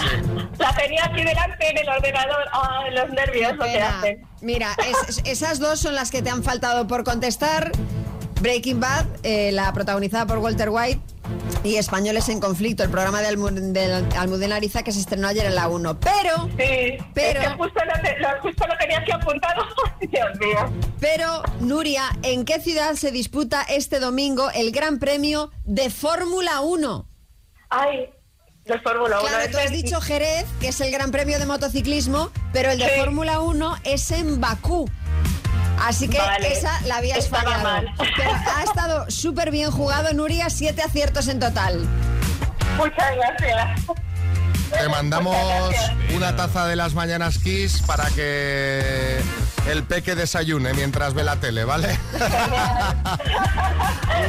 sí. La tenía aquí delante en el ordenador. Ay, los nervios lo que hacen. Mira, es- es- esas dos son las que te han faltado por contestar. Breaking Bad, eh, la protagonizada por Walter White, y Españoles en Conflicto, el programa de, Almu- de Almudena Ariza que se estrenó ayer en la 1. Pero, Sí, Pero- es que justo lo, lo- justo lo tenía aquí apuntado. Dios mío. pero, Nuria, ¿en qué ciudad se disputa este domingo el Gran Premio de Fórmula 1? Ay, los Fórmula 1. Claro, tú has dicho Jerez, que es el Gran Premio de motociclismo, pero el de Sí. Fórmula 1 es en Bakú. Así que Vale, esa la habías estaba fallado. mal. Pero ha estado súper bien jugado, Nuria, siete aciertos en total. Muchas gracias. Te mandamos una taza de las mañanas Kiss para que el peque desayune mientras ve la tele, ¿vale?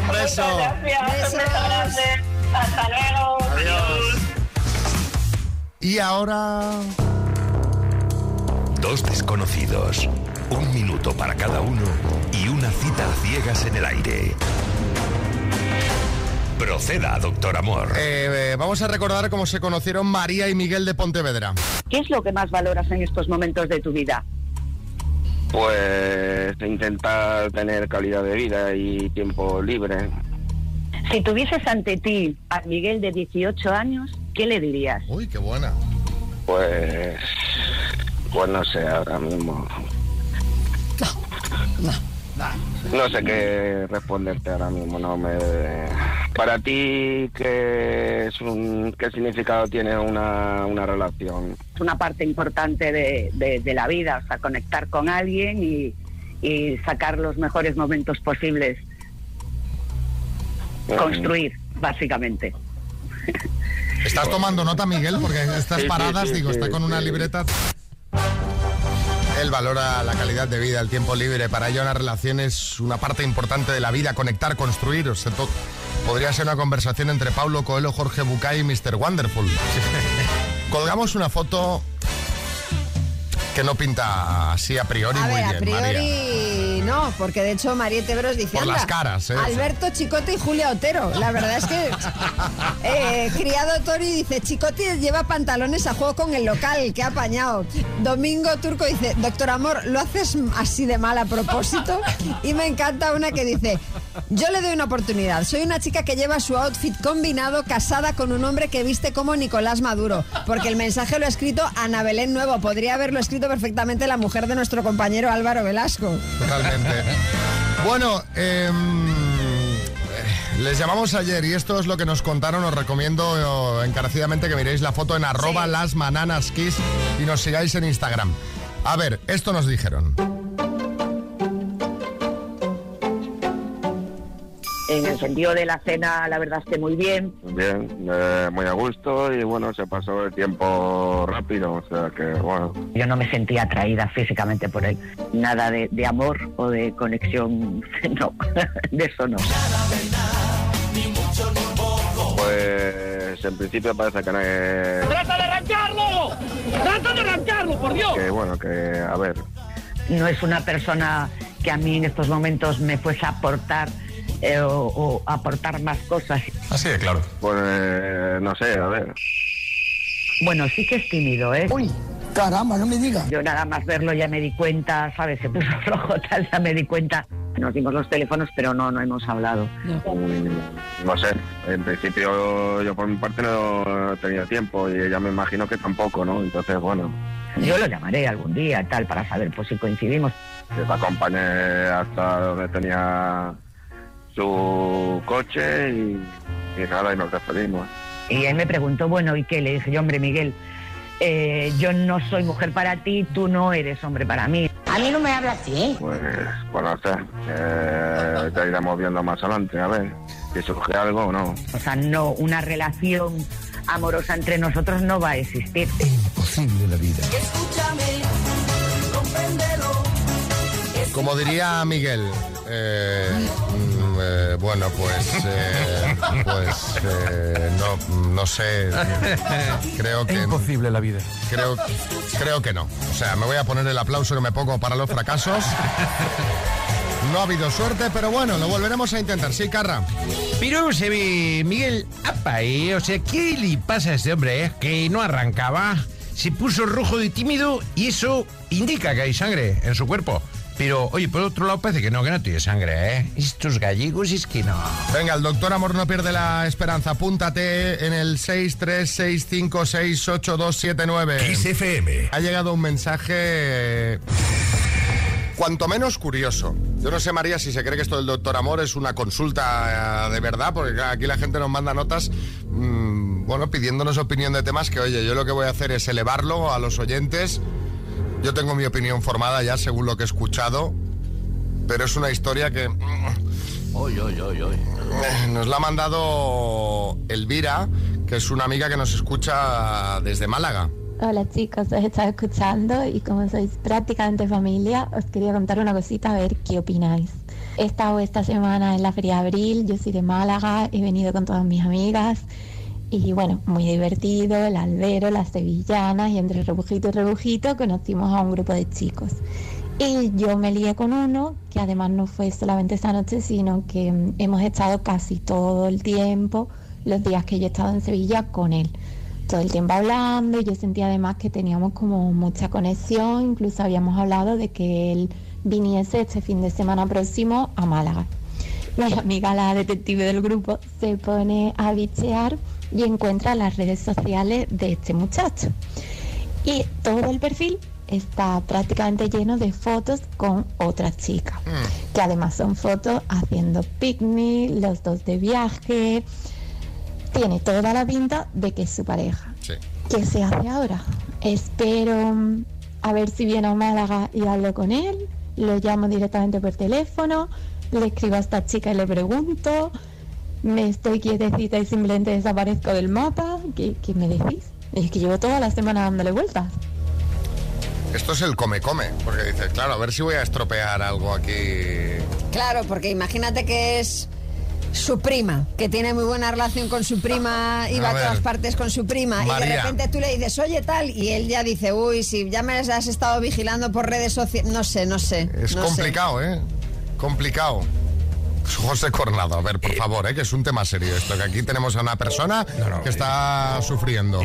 Un beso. Muchas gracias. Un beso grande. Hasta luego. Adiós. Y ahora... Dos desconocidos, un minuto para cada uno y una cita a ciegas en el aire. Proceda, doctor Amor. Eh, eh, vamos a recordar cómo se conocieron María y Miguel de Pontevedra. ¿Qué es lo que más valoras en estos momentos de tu vida? Pues intentar tener calidad de vida y tiempo libre. Si tuvieses ante ti a Miguel de 18 años, ¿qué le dirías? Uy, qué buena. Pues, pues no sé ahora mismo. No sé qué responderte ahora mismo, no me. Para ti, ¿qué es un, qué significado tiene una, una relación? Es una parte importante de, de- de la vida, o sea, conectar con alguien y, y sacar los mejores momentos posibles. Construir, básicamente. ¿Estás tomando nota, Miguel? Porque estas Sí, sí, paradas, sí, digo, sí, está con una libreta. Él valora la calidad de vida, el tiempo libre. Para ella una relación es una parte importante de la vida, conectar, construir. o sea, podría ser una conversación entre Paulo Coelho, Jorge Bucay y Mr. Wonderful. Colgamos una foto que no pinta así a priori A muy a bien, María. No, porque de hecho Mariette Bros dice Por "Anda, las caras, ¿eh? Alberto Chicote y Julia Otero. La verdad es que eh, Criado Tori dice, Chicote lleva pantalones a juego con el local, que ha apañado. Domingo Turco dice, doctor Amor, ¿lo haces así de mal a propósito? Y me encanta una que dice, yo le doy una oportunidad. Soy una chica que lleva su outfit combinado casada con un hombre que viste como Nicolás Maduro, porque el mensaje lo ha escrito Ana Belén Nuevo. Podría haberlo escrito perfectamente la mujer de nuestro compañero Álvaro Velasco. Totalmente. Bueno, em, eh, les llamamos ayer y esto es lo que nos contaron. Os recomiendo eh, encarecidamente que miréis la foto en arroba las mananas kiss y nos sigáis en Instagram. A ver, esto nos dijeron. En el sentido de la cena, la verdad es que muy bien. Bien, eh, muy a gusto y bueno, se pasó el tiempo rápido, o sea que bueno. Yo no me sentía atraída físicamente por él. Nada de, de amor o de conexión, no, de eso no. Pues en principio parece que no es... ¡Trata de arrancarlo! ¡Trata de arrancarlo, por Dios! Que bueno, que a ver, No es una persona que a mí en estos momentos me fuese a aportar eh, o, o aportar más cosas. Así de claro. Pues eh, no sé, a ver. Bueno, sí que es tímido, ¿eh? Uy, caramba, no me digas. Yo nada más verlo ya me di cuenta, ¿sabes? Se puso rojo, tal, ya me di cuenta. Nos dimos los teléfonos, pero no, no hemos hablado. Mm, No sé, en principio yo por mi parte no he tenido tiempo y ella me imagino que tampoco, ¿no? Entonces, bueno. Yo lo llamaré algún día, tal, para saber pues si coincidimos. Les acompañé hasta donde tenía su coche y, y nada, y nos despedimos. Y él me preguntó, bueno, ¿y qué? Le dije yo, hombre, Miguel, eh, yo no soy mujer para ti, tú no eres hombre para mí. A mí no me habla así. Pues, pues no sé, eh, te iremos viendo más adelante, a ver si surge algo o no. O sea, no, una relación amorosa entre nosotros no va a existir. Imposible la vida. Como diría Miguel, eh, eh, bueno, pues, eh, pues eh, no, no sé, creo que... Imposible la vida. Creo, creo que no. O sea, me voy a poner el aplauso que me pongo para los fracasos. No ha habido suerte, pero bueno, lo volveremos a intentar. Sí, Carra. Pero se ve, Miguel, apa, eh, o sea, ¿qué le pasa a este hombre, eh? Que no arrancaba, se puso rojo de tímido y eso indica que hay sangre en su cuerpo. Pero, oye, por otro lado parece que no, que no tiene sangre, ¿eh? Estos gallegos es que no. Venga, el doctor Amor no pierde la esperanza. Apúntate en el 636568279. Kiss FM. Ha llegado un mensaje eh, cuanto menos curioso. Yo no sé, María, si se cree que esto del doctor Amor es una consulta eh, de verdad, porque aquí la gente nos manda notas, mm, bueno, pidiéndonos opinión de temas que, oye, yo lo que voy a hacer es elevarlo a los oyentes. Yo tengo mi opinión formada ya según lo que he escuchado, pero es una historia que... mm, Oy, oy, oy, oy. eh, Nos la ha mandado Elvira, que es una amiga que nos escucha desde Málaga. Hola chicos, os he estado escuchando y como sois prácticamente familia, os quería contar una cosita a ver qué opináis. He estado esta semana en la Feria de Abril, yo soy de Málaga, he venido con todas mis amigas y bueno, muy divertido, el albero, las sevillanas y entre rebujito y rebujito conocimos a un grupo de chicos. Y yo me lié con uno, que además no fue solamente esa noche, sino que mm, hemos estado casi todo el tiempo, los días que yo he estado en Sevilla, con él. Todo el tiempo hablando y yo sentía además que teníamos como mucha conexión, incluso habíamos hablado de que él viniese este fin de semana próximo a Málaga. Mi amiga, la detective del grupo, se pone a bichear y encuentra las redes sociales de este muchacho. Y todo el perfil está prácticamente lleno de fotos con otras chicas, que además son fotos haciendo picnic, los dos de viaje. Tiene toda la pinta de que es su pareja. ¿Qué se hace ahora? Espero mm, a ver si viene a Málaga y hablo con él, lo llamo directamente por teléfono, le escribo a esta chica y le pregunto, me estoy quietecita y simplemente desaparezco del mapa, ¿qué, qué me decís? Es que llevo toda la semana dándole vueltas. Esto es el come-come, porque dices, claro, a ver si voy a estropear algo aquí. Claro, porque imagínate que es su prima, que tiene muy buena relación con su prima, iba A a, ver, todas partes con su prima, y de repente tú le dices, oye tal, y él ya dice, uy, si ya me has estado vigilando por redes sociales, no sé, no sé. Es no sé". complicado, ¿eh? Complicado. José Cornado, a ver, por favor, ¿eh? que es un tema serio esto, que aquí tenemos a una persona que está sufriendo.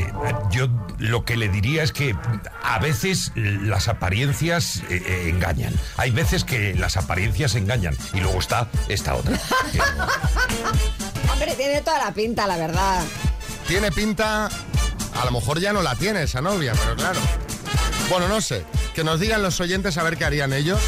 Yo lo que le diría es que a veces las apariencias eh, eh, engañan. Hay veces que las apariencias engañan. Y luego está esta otra. Hombre, tiene toda la pinta, la verdad. Tiene pinta, a lo mejor ya no la tiene esa novia, pero claro. Bueno, no sé, que nos digan los oyentes a ver qué harían ellos.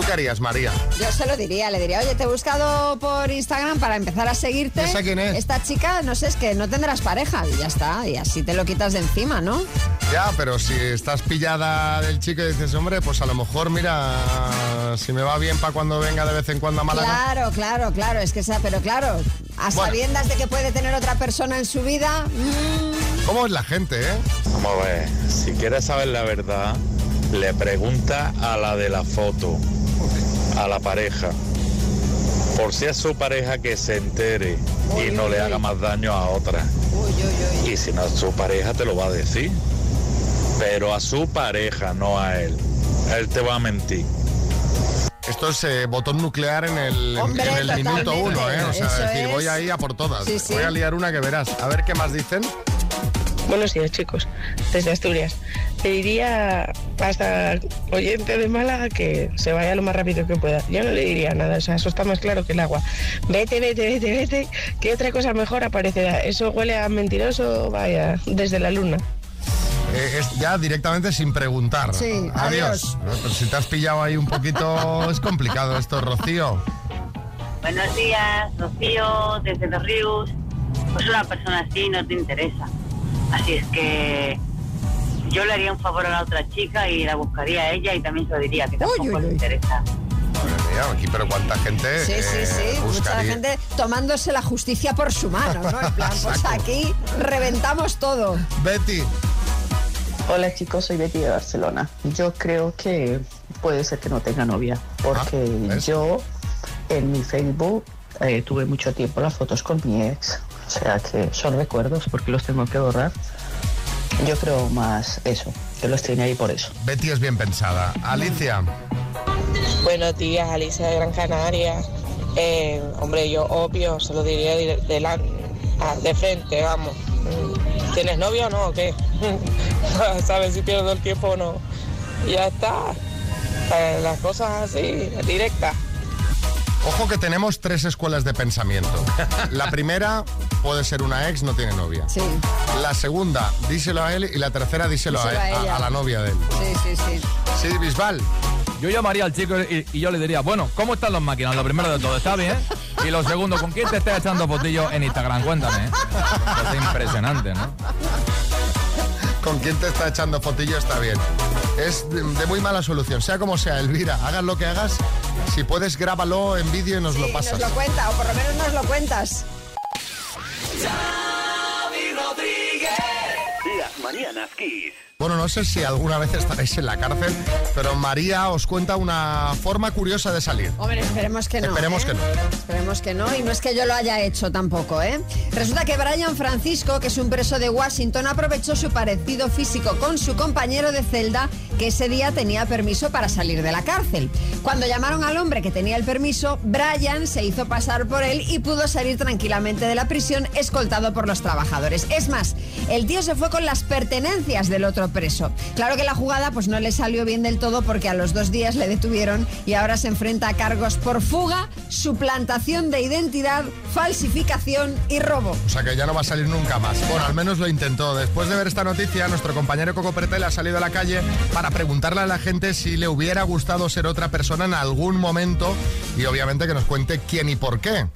¿Tú qué harías, María? Yo se lo diría, le diría, oye, te he buscado por Instagram para empezar a seguirte. ¿Esa quién es? Esta chica, no sé, es que no tendrás pareja y ya está, y así te lo quitas de encima, ¿no? Ya, pero si estás pillada del chico y dices, hombre, pues a lo mejor, mira, si me va bien para cuando venga de vez en cuando a Málaga. Claro, claro, claro, es que sea, pero claro, a Bueno. sabiendas de que puede tener otra persona en su vida, mm, ¿Cómo es la gente, eh? Vamos a ver, si quieres saber la verdad, le pregunta a la de la foto, a la pareja, por si es su pareja que se entere y no le haga más daño a otra. Y si no es su pareja, te lo va a decir. Pero a su pareja, no a él. Él te va a mentir. Esto es eh, botón nuclear en el, Hombre, en el minuto uno, ¿eh? O sea, decir, es. voy ahí a por todas. Sí, sí. Voy a liar una que verás. A ver qué más dicen. Buenos días, chicos, desde Asturias. Le diría a esta oyente de Málaga que se vaya lo más rápido que pueda. Yo no le diría nada, o sea, eso está más claro que el agua. Vete, vete, vete, vete, que otra cosa mejor aparecerá. Eso huele a mentiroso, vaya, desde la luna. Eh, es ya directamente sin preguntar. Sí, adiós. Pero si te has pillado ahí un poquito, es complicado esto, Rocío. Buenos días, Rocío, desde Los Ríos. Pues una persona así no te interesa. Así es que yo le haría un favor a la otra chica y la buscaría a ella y también se lo diría que tampoco le interesa. Madre mía, aquí, pero cuánta gente. sí, sí, eh, sí, mucha gente tomándose la justicia por su mano, ¿no? En plan, pues aquí reventamos todo. Betty. Hola chicos, soy Betty de Barcelona. Yo creo que puede ser que no tenga novia, porque yo en mi Facebook eh, tuve mucho tiempo las fotos con mi ex, o sea que son recuerdos porque los tengo que borrar. Yo creo más eso, que los tiene ahí por eso. Betty es bien pensada. Alicia. Buenos días, Alicia de Gran Canaria. Eh, hombre, yo obvio se lo diría de, de la- ah, de frente, vamos. Mm, ¿Tienes novio o no? ¿O qué? ¿Sabes si pierdo el tiempo o no? Y ya está. Eh, las cosas así, directas. Ojo que tenemos tres escuelas de pensamiento. La primera puede ser una ex, no tiene novia. Sí. La segunda, díselo a él. Y la tercera, díselo, Díselo a, a a- ella. a la novia de él. Sí, sí, sí. Sí, Bisbal. Yo llamaría al chico y, y yo le diría, bueno, ¿cómo están las máquinas? Lo primero de todo, ¿está bien? Y lo segundo, ¿con quién te estás echando fotillos en Instagram? Cuéntame. ¿eh? Es impresionante, ¿no? Con quién te está echando fotillo está bien. Es de, de muy mala solución. Sea como sea, Elvira, hagas lo que hagas. Si puedes, grábalo en vídeo y nos lo pasas. nos lo cuenta, o por lo menos nos lo cuentas. Xavi Rodríguez. Las mañanas Kiss. Bueno, no sé si alguna vez estaréis en la cárcel, pero María os cuenta una forma curiosa de salir. Hombre, esperemos que no. Esperemos ¿eh? que no. Esperemos que no, y no es que yo lo haya hecho tampoco, ¿eh? Resulta que Brian Francisco, que es un preso de Washington, aprovechó su parecido físico con su compañero de celda, que ese día tenía permiso para salir de la cárcel. Cuando llamaron al hombre que tenía el permiso, Brian se hizo pasar por él y pudo salir tranquilamente de la prisión escoltado por los trabajadores. Es más, el tío se fue con las pertenencias del otro preso. Claro que la jugada pues no le salió bien del todo porque a los dos días le detuvieron y ahora se enfrenta a cargos por fuga, suplantación de identidad, falsificación y robo. O sea que ya no va a salir nunca más. Bueno, al menos lo intentó. Después de ver esta noticia, nuestro compañero Coco Pretel ha salido a la calle para preguntarle a la gente si le hubiera gustado ser otra persona en algún momento y obviamente que nos cuente quién y por qué.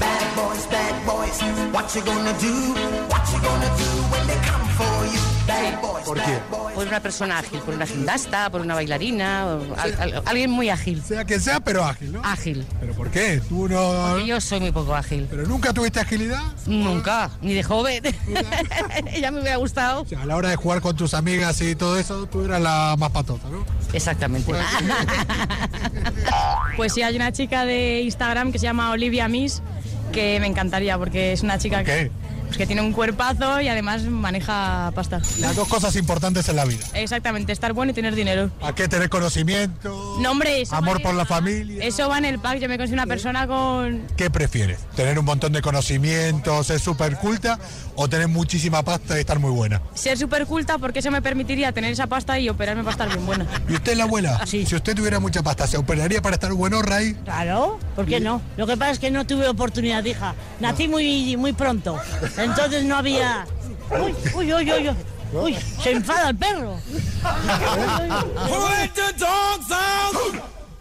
Bad boys, bad boys, what you gonna do? What you gonna do when they come for ¿Por qué? Por una persona ágil, por una gimnasta, por una bailarina, o al- al- alguien muy ágil. Sea que sea, pero ágil, ¿no? Ágil. ¿Pero por qué? ¿Tú no...? Porque yo soy muy poco ágil. ¿Pero nunca tuviste agilidad? Nunca, ni de joven. ya me hubiera gustado. A la hora de jugar con tus amigas y todo eso, tú eras la más patota, ¿no? Exactamente. Pues sí, hay una chica de Instagram que se llama Olivia Miss que me encantaría porque es una chica que, pues que tiene un cuerpazo y además maneja pasta. Las dos cosas importantes en la vida. Exactamente, estar bueno y tener dinero. ¿A qué tener conocimiento? No, hombre, eso Amor por la familia. Eso va en el pack. Yo me considero una persona con. ¿Qué prefieres? ¿Tener un montón de conocimientos, ser súper culta o tener muchísima pasta y estar muy buena? Ser súper culta porque eso me permitiría tener esa pasta y operarme para estar bien buena. ¿Y usted, la abuela? Si usted tuviera mucha pasta, ¿se operaría para estar bueno, Ray? Claro, ¿por qué no? Lo que pasa es que no tuve oportunidad, hija. Nací muy, muy pronto. Entonces no había. Uy, uy, uy, uy. Uy, uy se enfada el perro.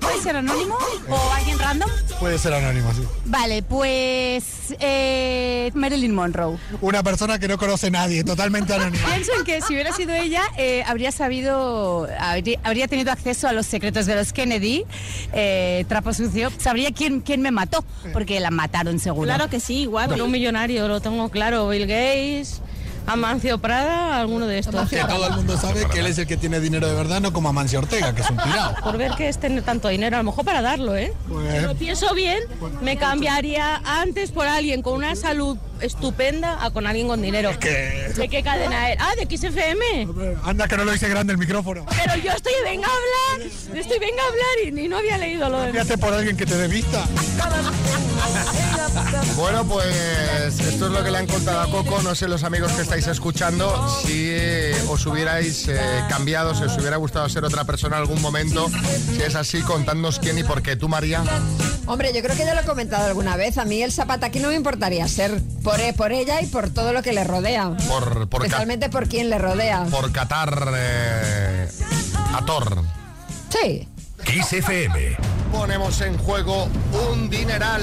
¿Puede ser anónimo o alguien random? Puede ser anónimo, sí. Vale, pues eh, Marilyn Monroe. Una persona que no conoce a nadie, totalmente anónima. Pienso en que si hubiera sido ella, eh, habría sabido, habría, habría tenido acceso a los secretos de los Kennedy, eh, trapo sucio, sabría quién, quién me mató, porque la mataron seguro. Claro que sí, igual, pero un millonario, lo tengo claro. Bill Gates, Amancio Prada, alguno de estos. Que todo el mundo sabe que él es el que tiene dinero de verdad, no como Amancio Ortega, que es un tirado. Por ver que es tener tanto dinero, a lo mejor para darlo, ¿eh? Pues- Si lo pienso bien, me cambiaría antes por alguien con una salud estupenda a con alguien con dinero. ¿Qué? ¿De qué cadena es? Ah, de XFM. Anda que no lo hice grande el micrófono. Pero yo estoy venga a hablar, estoy venga a hablar y, y no había leído lo de... Fíjate por alguien que te dé vista. Bueno, pues esto es lo que le han contado a Coco. No sé los amigos que estáis escuchando si eh, os hubierais eh, cambiado, si os hubiera gustado ser otra persona en algún momento. Si es así, contadnos quién y por qué. ¿Tú, María? Hombre, yo creo que ya lo he comentado alguna vez. A mí el zapataquí no me importaría ser por, e- por ella y por todo lo que le rodea. Por, por, Especialmente por quien le rodea. por Qatar eh, a Thor. Sí. Kiss FM. Ponemos en juego un dineral.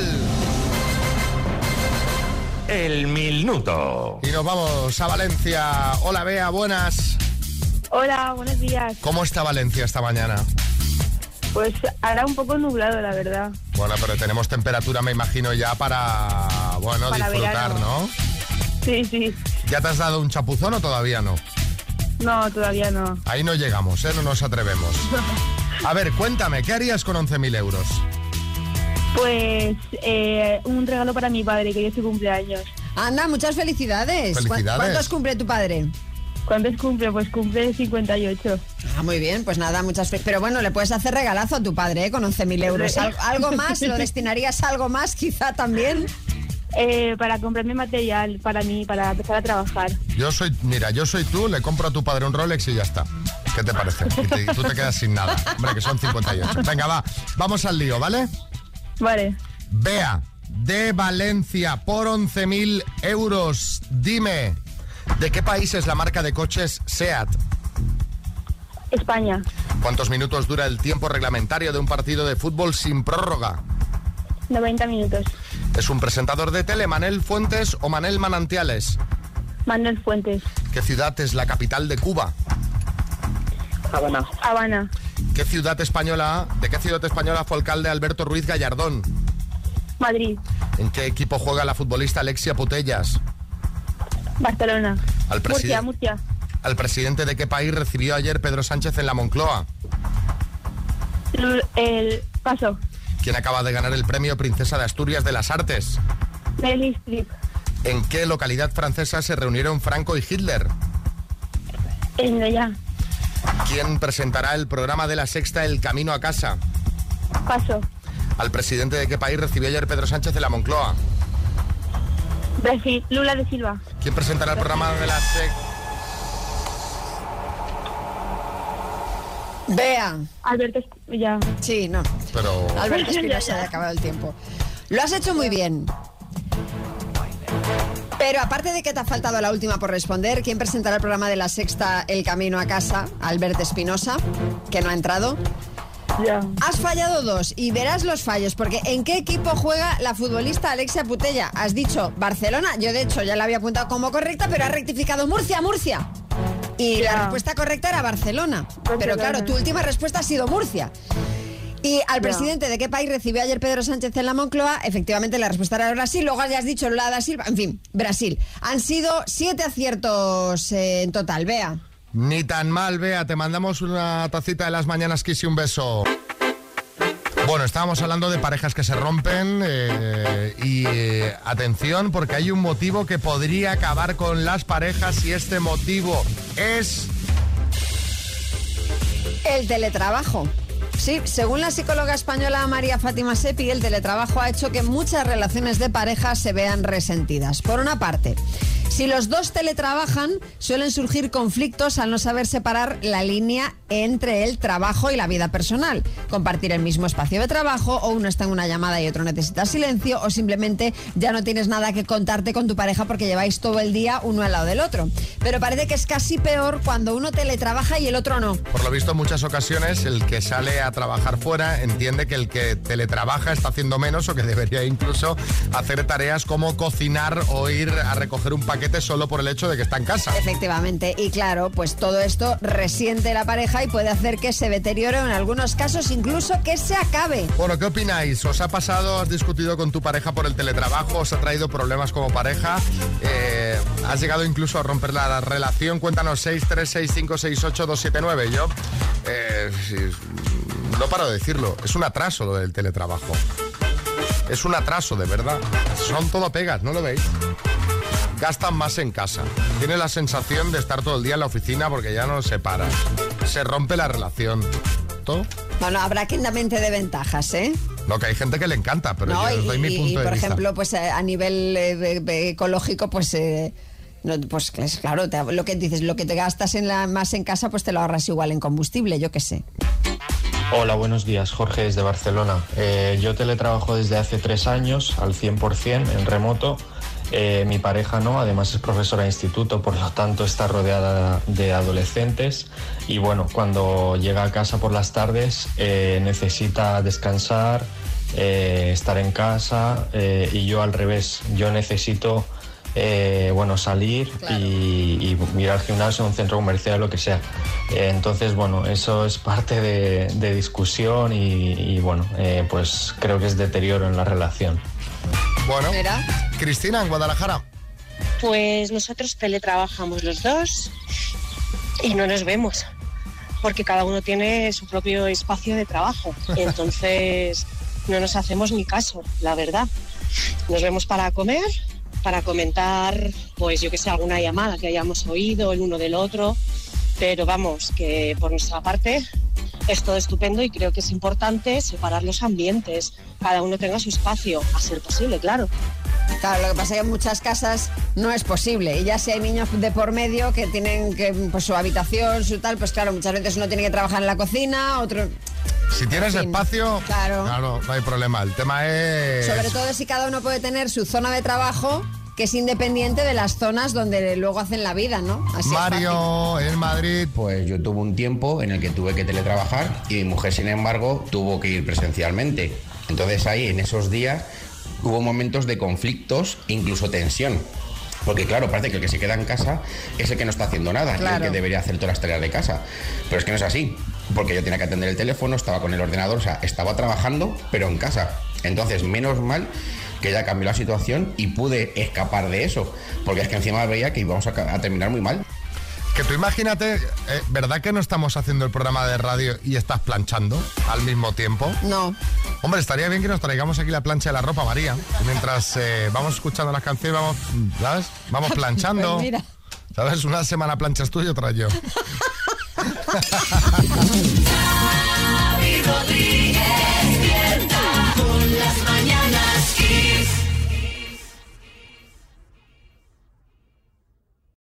El minuto. Y nos vamos a Valencia. Hola, Bea, buenas. Hola, buenos días. ¿Cómo está Valencia esta mañana? Pues ahora un poco nublado, la verdad. Bueno, pero tenemos temperatura, me imagino, ya para, bueno, Para disfrutar, verano. ¿no? Sí, sí. ¿Ya te has dado un chapuzón o todavía no? No, todavía no. Ahí no llegamos, ¿eh? No nos atrevemos. A ver, cuéntame, ¿qué harías con 11.000 euros? Pues eh, un regalo para mi padre, que hoy es su cumpleaños. Anda, muchas felicidades. ¿Cu- Felicidades. ¿Cuántos cumple tu padre? ¿Cuántos cumple? Pues cumple 58. Ah, muy bien, pues nada, muchas Pero bueno, le puedes hacer regalazo a tu padre ¿eh? con 11.000 euros. Al- ¿Algo más? ¿Lo destinarías a algo más quizá también? Eh, para comprarme material para mí, para empezar a trabajar. Yo soy, mira, yo soy tú, le compro a tu padre un Rolex y ya está. ¿Qué te parece? Y te- y tú te quedas sin nada. Hombre, que son 58. Venga, va, vamos al lío, ¿vale? Vale. Bea, de Valencia, por 11.000 euros, dime, ¿de qué país es la marca de coches SEAT? España, ¿Cuántos minutos dura el tiempo reglamentario de un partido de fútbol sin prórroga? 90 minutos. ¿Es un presentador de tele, Manel Fuentes o Manel Manantiales? Manuel Fuentes, ¿Qué ciudad es la capital de Cuba? Habana. Habana, ¿Qué ciudad española, ¿De qué ciudad española fue alcalde Alberto Ruiz Gallardón? Madrid, ¿En qué equipo juega la futbolista Alexia Putellas? Barcelona, Al Murcia, presidente. Murcia, ¿Al presidente de qué país recibió ayer Pedro Sánchez en la Moncloa? El Paso, ¿Quién acaba de ganar el premio Princesa de Asturias de las Artes? Meryl Streep, ¿En qué localidad francesa se reunieron Franco y Hitler? en ya, ¿Quién presentará el programa de la sexta El Camino a Casa? Paso, ¿Al presidente de qué país recibió ayer Pedro Sánchez en la Moncloa? Brasil, Lula de Silva, ¿Quién presentará el programa de la sexta? Bea. Alberto, ya. Sí, no. Pero... Alberto Espinosa, ha acabado el tiempo. Lo has hecho muy bien. Pero aparte de que te ha faltado la última por responder, ¿quién presentará el programa de la sexta El Camino a Casa? Alberto Espinosa, que no ha entrado. Has fallado dos y verás los fallos, porque ¿en qué equipo juega la futbolista Alexia Putella? Has dicho Barcelona, yo de hecho ya la había apuntado como correcta, pero has rectificado Murcia, Murcia. Y la respuesta correcta era Barcelona. Pero claro, tu última respuesta ha sido Murcia. Y al presidente de qué país recibió ayer Pedro Sánchez en la Moncloa, efectivamente la respuesta era Brasil, luego ya has dicho Lula da Silva, en fin, Brasil. Han sido siete aciertos eh, en total, vea. Ni tan mal, Bea, te mandamos una tacita de las mañanas, Kiss y un beso. Bueno, estábamos hablando de parejas que se rompen eh, y eh, atención porque hay un motivo que podría acabar con las parejas y este motivo es... El teletrabajo. Sí, según la psicóloga española María Fátima Sepi, el teletrabajo ha hecho que muchas relaciones de pareja se vean resentidas. Por una parte, si los dos teletrabajan, suelen surgir conflictos al no saber separar la línea entre el trabajo y la vida personal. Compartir el mismo espacio de trabajo, o uno está en una llamada y otro necesita silencio, o simplemente ya no tienes nada que contarte con tu pareja porque lleváis todo el día uno al lado del otro. Pero parece que es casi peor cuando uno teletrabaja y el otro no. Por lo visto, en muchas ocasiones el que sale a a trabajar fuera, entiende que el que teletrabaja está haciendo menos o que debería incluso hacer tareas como cocinar o ir a recoger un paquete solo por el hecho de que está en casa. Efectivamente, y claro, pues todo esto resiente la pareja y puede hacer que se deteriore o en algunos casos incluso que se acabe. Bueno, ¿qué opináis? ¿Os ha pasado, has discutido con tu pareja por el teletrabajo? ¿Os ha traído problemas como pareja? Eh, ¿Has llegado incluso a romper la relación? Cuéntanos 636568279. Yo eh, no paro de decirlo, es un atraso lo del teletrabajo. Es un atraso, de verdad. Son todo pegas, ¿no lo veis? Gastan más en casa. Tiene la sensación de estar todo el día en la oficina porque ya no se para. Se rompe la relación. ¿Todo? Bueno, habrá quien también te dé ventajas, ¿eh? Lo que hay gente que le encanta, pero No, yo y, doy mi y, punto de por vista. ejemplo, pues eh, a nivel eh, de- de ecológico, pues... eh, no, pues es claro, lo que dices, lo que te gastas en más en casa, pues te lo ahorras igual en combustible, yo qué sé. Hola, buenos días. Jorge desde Barcelona. Eh, yo teletrabajo desde hace tres años al 100% en remoto. Eh, mi pareja no, además es profesora de instituto, por lo tanto está rodeada de adolescentes y bueno, cuando llega a casa por las tardes eh, necesita descansar, eh, estar en casa y yo al revés, yo necesito eh, bueno, salir y, y ir al gimnasio, a un centro comercial, lo que sea. Eh, entonces, bueno, eso es parte de, de discusión y, y, bueno, eh, pues creo que es deterioro en la relación. Bueno, Cristina, en Guadalajara. Pues nosotros teletrabajamos los dos y no nos vemos, porque cada uno tiene su propio espacio de trabajo. Entonces no nos hacemos ni caso, la verdad. Nos vemos para comer, para comentar, pues yo que sé, alguna llamada que hayamos oído el uno del otro, pero vamos, que por nuestra parte es todo estupendo y creo que es importante separar los ambientes, cada uno tenga su espacio, a ser posible, claro. Claro, lo que pasa es que en muchas casas no es posible. Y ya si hay niños de por medio que tienen que, pues, su habitación, su tal, pues claro, muchas veces uno tiene que trabajar en la cocina, otro... Si tienes En fin, espacio, claro. no hay problema. El tema es... Sobre todo si cada uno puede tener su zona de trabajo que es independiente de las zonas donde luego hacen la vida, ¿no? Así Mario, en Madrid. Pues yo tuve un tiempo en el que tuve que teletrabajar y mi mujer, sin embargo, tuvo que ir presencialmente. Entonces ahí, en esos días, hubo momentos de conflictos, incluso tensión. Porque claro, parece que el que se queda en casa es el que no está haciendo nada, y el Claro. que debería hacer todas las tareas de casa. Pero es que no es así, porque yo tenía que atender el teléfono, estaba con el ordenador, o sea, estaba trabajando, pero en casa. Entonces, menos mal que ya cambió la situación y pude escapar de eso, porque es que encima veía que íbamos a, terminar muy mal. Que tú imagínate, eh, ¿verdad que no estamos haciendo el programa de radio y estás planchando al mismo tiempo? No. Hombre, estaría bien que nos traigamos aquí la plancha de la ropa, María. Y mientras eh, vamos escuchando las canciones, vamos, ¿sabes? Vamos planchando. Pues mira. ¿Sabes? Una semana planchas tú y otra yo. no.